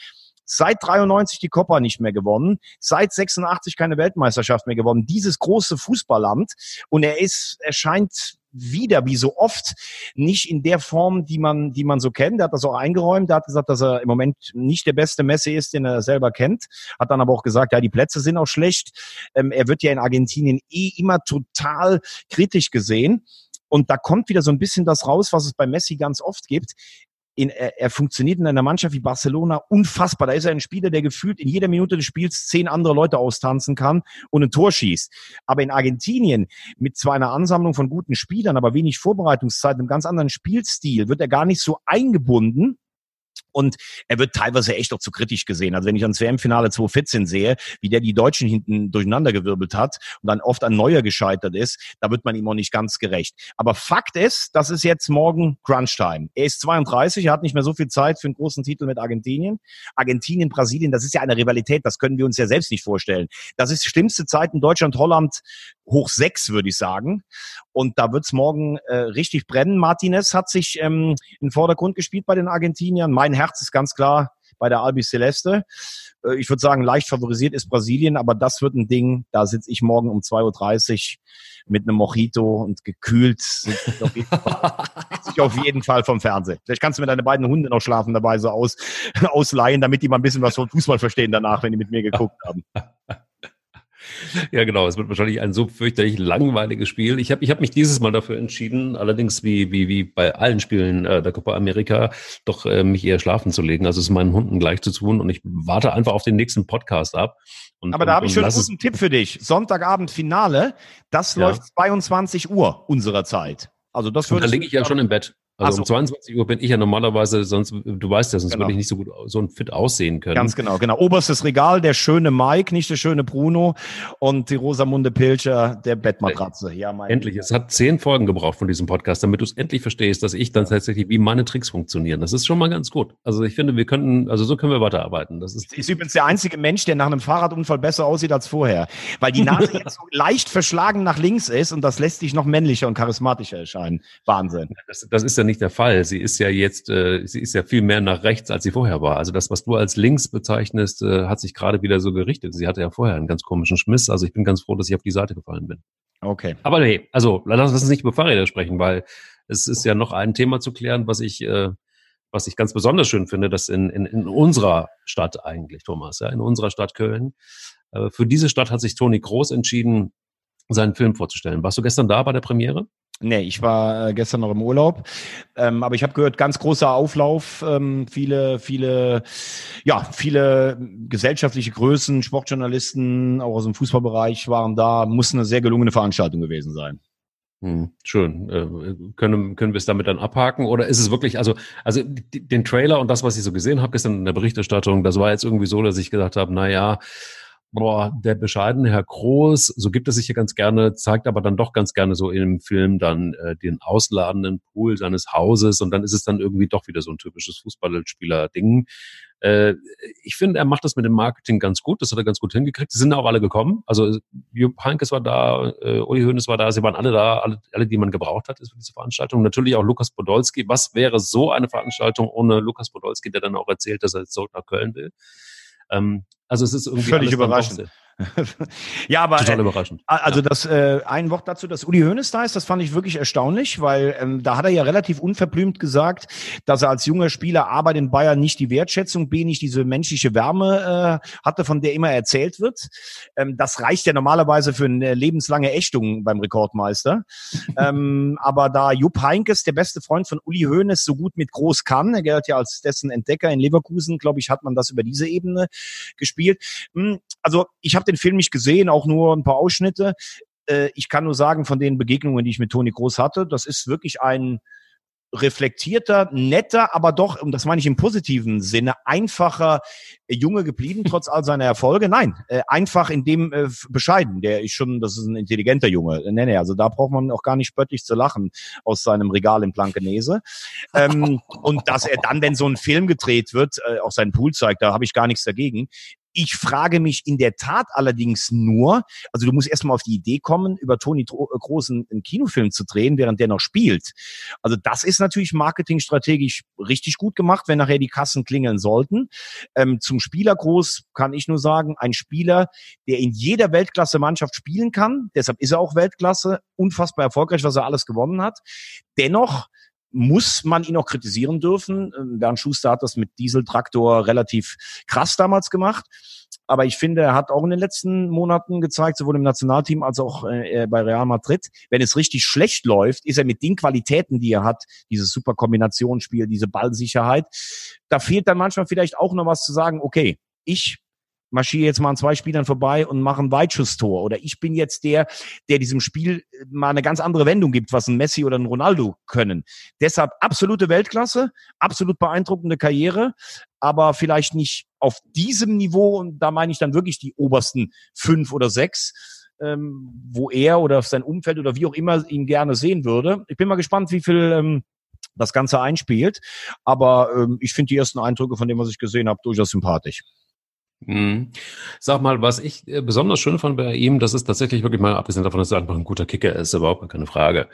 Seit 93 die Copa nicht mehr gewonnen, seit 86 keine Weltmeisterschaft mehr gewonnen. Dieses große Fußballland und er ist, er scheint wieder, wie so oft, nicht in der Form, die man, die man so kennt. Er hat das auch eingeräumt. Er hat gesagt, dass er im Moment nicht der beste Messi ist, den er selber kennt. Hat dann aber auch gesagt, ja, die Plätze sind auch schlecht. Ähm, er wird ja in Argentinien eh immer total kritisch gesehen. Und da kommt wieder so ein bisschen das raus, was es bei Messi ganz oft gibt. in, er, er funktioniert in einer Mannschaft wie Barcelona unfassbar. Da ist er ein Spieler, der gefühlt in jeder Minute des Spiels zehn andere Leute austanzen kann und ein Tor schießt. Aber in Argentinien mit zwar einer Ansammlung von guten Spielern, aber wenig Vorbereitungszeit, einem ganz anderen Spielstil, wird er gar nicht so eingebunden und er wird teilweise echt auch zu kritisch gesehen. Also wenn ich ans WM-Finale 2014 sehe, wie der die Deutschen hinten durcheinandergewirbelt hat und dann oft an Neuer gescheitert ist, da wird man ihm auch nicht ganz gerecht. Aber Fakt ist, das ist jetzt morgen Crunch-Time. Er ist 32, er hat nicht mehr so viel Zeit für einen großen Titel mit Argentinien. Argentinien, Brasilien, das ist ja eine Rivalität, das können wir uns ja selbst nicht vorstellen. Das ist schlimmste Zeit in Deutschland, Holland hoch sechs, würde ich sagen. Und da wird's morgen äh, richtig brennen. Martinez hat sich ähm, in Vordergrund gespielt bei den Argentiniern. Mein Herz ist ganz klar bei der Albi Celeste. Äh, ich würde sagen, leicht favorisiert ist Brasilien, aber das wird ein Ding. Da sitze ich morgen um 2.30 Uhr mit einem Mojito und gekühlt auf jeden Fall, auf jeden Fall vom Fernsehen. Vielleicht kannst du mir deine beiden Hunde noch schlafen dabei so aus, ausleihen, damit die mal ein bisschen was von Fußball verstehen danach, wenn die mit mir geguckt haben. Ja, genau. Es wird wahrscheinlich ein so fürchterlich langweiliges Spiel. Ich habe ich hab mich dieses Mal dafür entschieden, allerdings wie, wie, wie bei allen Spielen äh, der Copa America, doch äh, mich eher schlafen zu legen. Also es meinen Hunden gleich zu tun und ich warte einfach auf den nächsten Podcast ab. Und, Aber da habe ich schon einen guten Tipp für dich. Sonntagabend Finale, das ja. läuft 22 Uhr unserer Zeit. Also das würde. Da liege ich ja schon im Bett. Also so. um 22 Uhr bin ich ja normalerweise, sonst, du weißt ja, sonst genau. würde ich nicht so gut so ein fit aussehen können. Ganz genau, genau. Oberstes Regal, der schöne Mike, nicht der schöne Bruno und die Rosamunde Pilcher, der Bettmatratze. Ja, mein endlich. Es hat zehn Folgen gebraucht von diesem Podcast, damit du es endlich verstehst, dass ich dann tatsächlich, wie meine Tricks funktionieren. Das ist schon mal ganz gut. Also ich finde, wir könnten, also so können wir weiterarbeiten. Das ist, ist übrigens der einzige Mensch, der nach einem Fahrradunfall besser aussieht als vorher, weil die Nase jetzt so leicht verschlagen nach links ist und das lässt dich noch männlicher und charismatischer erscheinen. Wahnsinn. Das, das ist ja nicht der Fall. Sie ist ja jetzt, äh, sie ist ja viel mehr nach rechts, als sie vorher war. Also das, was du als links bezeichnest, äh, hat sich gerade wieder so gerichtet. Sie hatte ja vorher einen ganz komischen Schmiss. Also ich bin ganz froh, dass ich auf die Seite gefallen bin. Okay. Aber nee, also lass uns nicht über Fahrräder sprechen, weil es ist ja noch ein Thema zu klären, was ich, äh, was ich ganz besonders schön finde, dass in, in, in unserer Stadt eigentlich, Thomas, ja, in unserer Stadt Köln, äh, für diese Stadt hat sich Toni Groß entschieden, seinen Film vorzustellen. Warst du gestern da bei der Premiere? Nee, ich war äh, gestern noch im Urlaub, ähm, aber ich habe gehört, ganz großer Auflauf, ähm, viele, viele, ja, viele gesellschaftliche Größen, Sportjournalisten, auch aus dem Fußballbereich waren da, muss eine sehr gelungene Veranstaltung gewesen sein. Hm, schön. Äh, können, können wir es damit dann abhaken? Oder ist es wirklich, also, also den Trailer und das, was ich so gesehen habe gestern in der Berichterstattung, das war jetzt irgendwie so, dass ich gedacht habe, na ja, boah, der bescheidene Herr Groß, so gibt es sich hier ganz gerne, zeigt aber dann doch ganz gerne so im Film dann äh, den ausladenden Pool seines Hauses und dann ist es dann irgendwie doch wieder so ein typisches Fußballspieler-Ding. Äh, ich finde, er macht das mit dem Marketing ganz gut, das hat er ganz gut hingekriegt. Sie sind auch alle gekommen. Also Jupp Heinkes war da, äh, Uli Hoeneß war da, sie waren alle da, alle, alle, die man gebraucht hat für diese Veranstaltung. Natürlich auch Lukas Podolski. Was wäre so eine Veranstaltung ohne Lukas Podolski, der dann auch erzählt, dass er jetzt zurück nach Köln will? Ähm, also es ist irgendwie völlig überraschend. ja, aber total äh, überraschend. Also das äh, ein Wort dazu, dass Uli Hoeneß da ist, das fand ich wirklich erstaunlich, weil ähm, da hat er ja relativ unverblümt gesagt, dass er als junger Spieler A bei den Bayern nicht die Wertschätzung, B nicht diese menschliche Wärme äh, hatte, von der immer erzählt wird. Ähm, das reicht ja normalerweise für eine lebenslange Ächtung beim Rekordmeister. ähm, aber da Jupp Heinkes, der beste Freund von Uli Hoeneß, so gut mit Groß kann, er gehört ja als dessen Entdecker in Leverkusen, glaube ich, hat man das über diese Ebene gespielt. Hm, also ich habe den Film nicht gesehen, auch nur ein paar Ausschnitte. Äh, ich kann nur sagen, von den Begegnungen, die ich mit Toni Groß hatte, das ist wirklich ein reflektierter, netter, aber doch, und das meine ich im positiven Sinne, einfacher Junge geblieben, trotz all seiner Erfolge. Nein, äh, einfach in dem äh, bescheiden. Der ist schon, das ist ein intelligenter Junge. Nee, nee, also da braucht man auch gar nicht spöttlich zu lachen aus seinem Regal in Blankenese. Ähm, und dass er dann, wenn so ein Film gedreht wird, äh, auch seinen Pool zeigt, da habe ich gar nichts dagegen. Ich frage mich in der Tat allerdings nur, also du musst erstmal auf die Idee kommen, über Toni Groß einen, einen Kinofilm zu drehen, während der noch spielt. Also das ist natürlich marketingstrategisch richtig gut gemacht, wenn nachher die Kassen klingeln sollten. Ähm, zum Spieler Groß kann ich nur sagen, ein Spieler, der in jeder Weltklasse-Mannschaft spielen kann, deshalb ist er auch Weltklasse, unfassbar erfolgreich, was er alles gewonnen hat. Dennoch muss man ihn auch kritisieren dürfen. Ähm, Bernd Schuster hat das mit Dieseltraktor relativ krass damals gemacht. Aber ich finde, er hat auch in den letzten Monaten gezeigt, sowohl im Nationalteam als auch äh, bei Real Madrid, wenn es richtig schlecht läuft, ist er mit den Qualitäten, die er hat, dieses super Kombinationsspiel, diese Ballsicherheit, da fehlt dann manchmal vielleicht auch noch was zu sagen, okay, ich marschiere jetzt mal an zwei Spielern vorbei und mache ein Weitschusstor. Oder ich bin jetzt der, der diesem Spiel äh, mal eine ganz andere Wendung gibt, was ein Messi oder ein Ronaldo können. Deshalb absolute Weltklasse, absolut beeindruckende Karriere, aber vielleicht nicht auf diesem Niveau. Und da meine ich dann wirklich die obersten fünf oder sechs. Ähm, wo er oder sein Umfeld oder wie auch immer ihn gerne sehen würde. Ich bin mal gespannt, wie viel ähm, das Ganze einspielt. Aber ähm, ich finde die ersten Eindrücke von dem, was ich gesehen habe, durchaus sympathisch. Mhm. Sag mal, was ich äh, besonders schön fand bei ihm, das ist tatsächlich wirklich mal, abgesehen davon, dass er einfach ein guter Kicker ist, überhaupt keine Frage.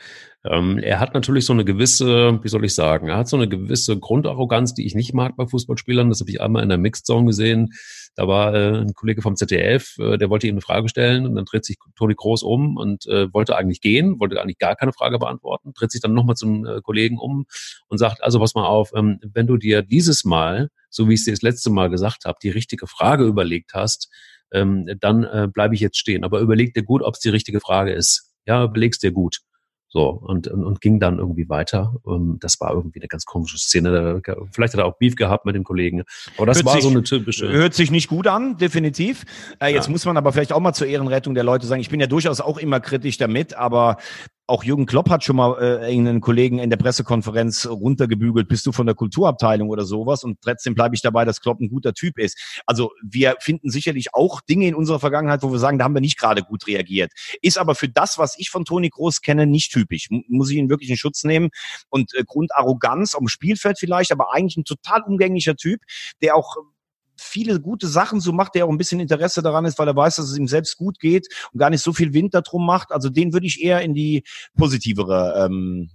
Ähm, er hat natürlich so eine gewisse, wie soll ich sagen, er hat so eine gewisse Grundarroganz, die ich nicht mag bei Fußballspielern. Das habe ich einmal in der Mixed Zone gesehen. Da war äh, ein Kollege vom ZDF, äh, der wollte ihm eine Frage stellen und dann dreht sich Toni Groß um und wollte eigentlich gehen, wollte eigentlich gar keine Frage beantworten, dreht sich dann nochmal zum Kollegen um und sagt, also pass mal auf, ähm, wenn du dir dieses Mal, so wie ich es dir das letzte Mal gesagt habe, die richtige Frage überlegt hast, ähm, dann äh, bleibe ich jetzt stehen. Aber überleg dir gut, ob es die richtige Frage ist. Ja, überlegst dir gut. So, und, und, und ging dann irgendwie weiter. Ähm, das war irgendwie eine ganz komische Szene. Vielleicht hat er auch Beef gehabt mit dem Kollegen. Aber das hört war sich, so eine typische. Hört sich nicht gut an, definitiv. Äh, jetzt ja. muss man aber vielleicht auch mal zur Ehrenrettung der Leute sagen, ich bin ja durchaus auch immer kritisch damit, aber auch Jürgen Klopp hat schon mal äh, einen Kollegen in der Pressekonferenz runtergebügelt, bist du von der Kulturabteilung oder sowas? Und trotzdem bleibe ich dabei, dass Klopp ein guter Typ ist. Also wir finden sicherlich auch Dinge in unserer Vergangenheit, wo wir sagen, da haben wir nicht gerade gut reagiert. Ist aber für das, was ich von Toni Groß kenne, nicht typisch. Muss ich ihn wirklich in Schutz nehmen. Und äh, Grundarroganz am Spielfeld vielleicht, aber eigentlich ein total umgänglicher Typ, der auch viele gute Sachen so macht, der auch ein bisschen Interesse daran ist, weil er weiß, dass es ihm selbst gut geht und gar nicht so viel Wind darum macht. Also den würde ich eher in die positivere, ähm,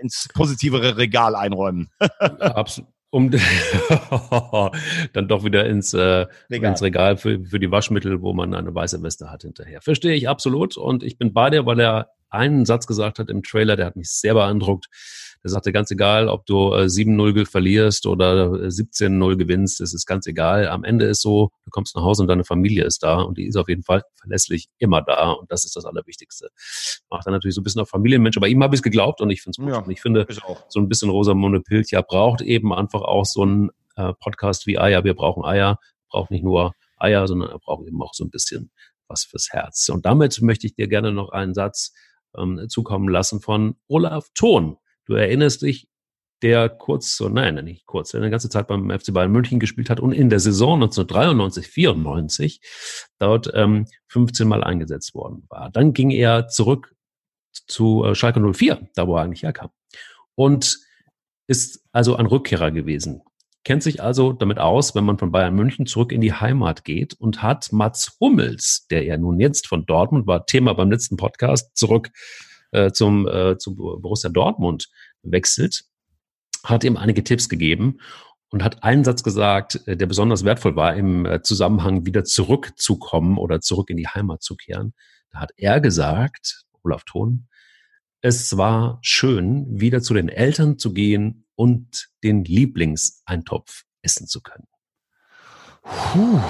ins positivere Regal einräumen. Absolut um dann doch wieder ins, äh, Regal. ins Regal für, für die Waschmittel, wo man eine weiße Weste hat hinterher. Verstehe ich absolut und ich bin bei dir, weil er einen Satz gesagt hat im Trailer, der hat mich sehr beeindruckt. Der sagte, ganz egal, ob du äh, 7-0 verlierst oder 17-0 äh, gewinnst, es ist ganz egal. Am Ende ist so, du kommst nach Hause und deine Familie ist da und die ist auf jeden Fall verlässlich immer da und das ist das Allerwichtigste. Macht dann natürlich so ein bisschen auf Familienmensch, aber ihm habe ich es geglaubt und ich finde es gut. Ja, und ich finde, so ein bisschen Rosamunde Pilcher braucht eben einfach auch so ein äh, Podcast wie Eier. Wir brauchen Eier, braucht nicht nur Eier, sondern er braucht eben auch so ein bisschen was fürs Herz. Und damit möchte ich dir gerne noch einen Satz ähm, zukommen lassen von Olaf Thon. Du erinnerst dich, der kurz, so, nein, nicht kurz, der eine ganze Zeit beim FC Bayern München gespielt hat und in der Saison 1993, 94 dort ähm, 15 Mal eingesetzt worden war. Dann ging er zurück zu äh, Schalke 04, da wo er eigentlich herkam. Und ist also ein Rückkehrer gewesen. Kennt sich also damit aus, wenn man von Bayern München zurück in die Heimat geht und hat Mats Hummels, der ja nun jetzt von Dortmund war, Thema beim letzten Podcast, zurück äh, zum, äh, zum Borussia Dortmund wechselt, hat ihm einige Tipps gegeben und hat einen Satz gesagt, äh, der besonders wertvoll war im äh, Zusammenhang wieder zurückzukommen oder zurück in die Heimat zu kehren. Da hat er gesagt, Olaf Thon, es war schön, wieder zu den Eltern zu gehen und den Lieblingseintopf essen zu können. Puh.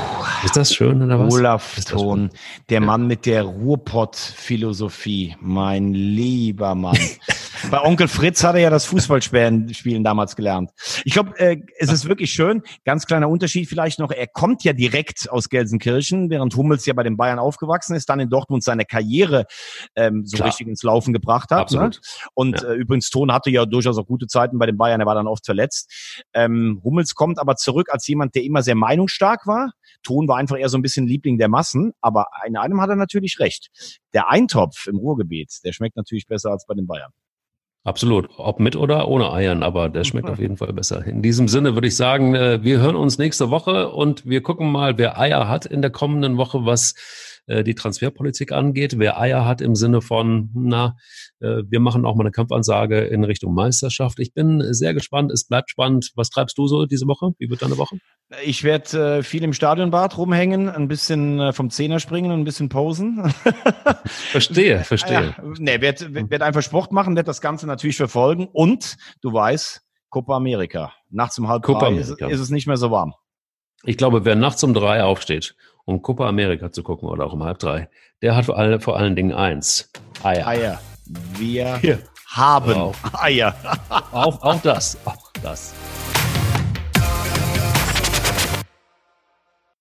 Ist das schön oder was? Olaf Thon, der Mann mit der Ruhrpott-Philosophie, mein lieber Mann. Bei Onkel Fritz hat er ja das Fußballspielen damals gelernt. Ich glaube, äh, es ist wirklich schön. Ganz kleiner Unterschied vielleicht noch. Er kommt ja direkt aus Gelsenkirchen, während Hummels ja bei den Bayern aufgewachsen ist, dann in Dortmund seine Karriere ähm, so Klar. richtig ins Laufen gebracht hat. Ne? Und ja. äh, übrigens, Ton hatte ja durchaus auch gute Zeiten bei den Bayern. Er war dann oft verletzt. Ähm, Hummels kommt aber zurück als jemand, der immer sehr meinungsstark war. Ton war einfach eher so ein bisschen Liebling der Massen, aber in einem hat er natürlich recht. Der Eintopf im Ruhrgebiet, der schmeckt natürlich besser als bei den Bayern. Absolut. Ob mit oder ohne Eiern, aber der schmeckt auf jeden Fall besser. In diesem Sinne würde ich sagen, äh, wir hören uns nächste Woche und wir gucken mal, wer Eier hat in der kommenden Woche, was äh, die Transferpolitik angeht. Wer Eier hat im Sinne von, na, äh, wir machen auch mal eine Kampfansage in Richtung Meisterschaft. Ich bin sehr gespannt. Es bleibt spannend. Was treibst du so diese Woche? Wie wird deine Woche? Ich werde äh, viel im Stadionbad rumhängen, ein bisschen äh, vom Zehner springen und ein bisschen posen. verstehe, verstehe. Ja, nee, werde werd einfach Sport machen, werde das Ganze natürlich verfolgen und du weißt, Copa America. Nachts um halb Copa drei ist, ist es nicht mehr so warm. Ich glaube, wer nachts um drei aufsteht, um Copa America zu gucken oder auch um halb drei, der hat vor, alle, vor allen Dingen eins. Eier. Eier. Wir Hier. haben. Eier. Auch, auch das. Auch das.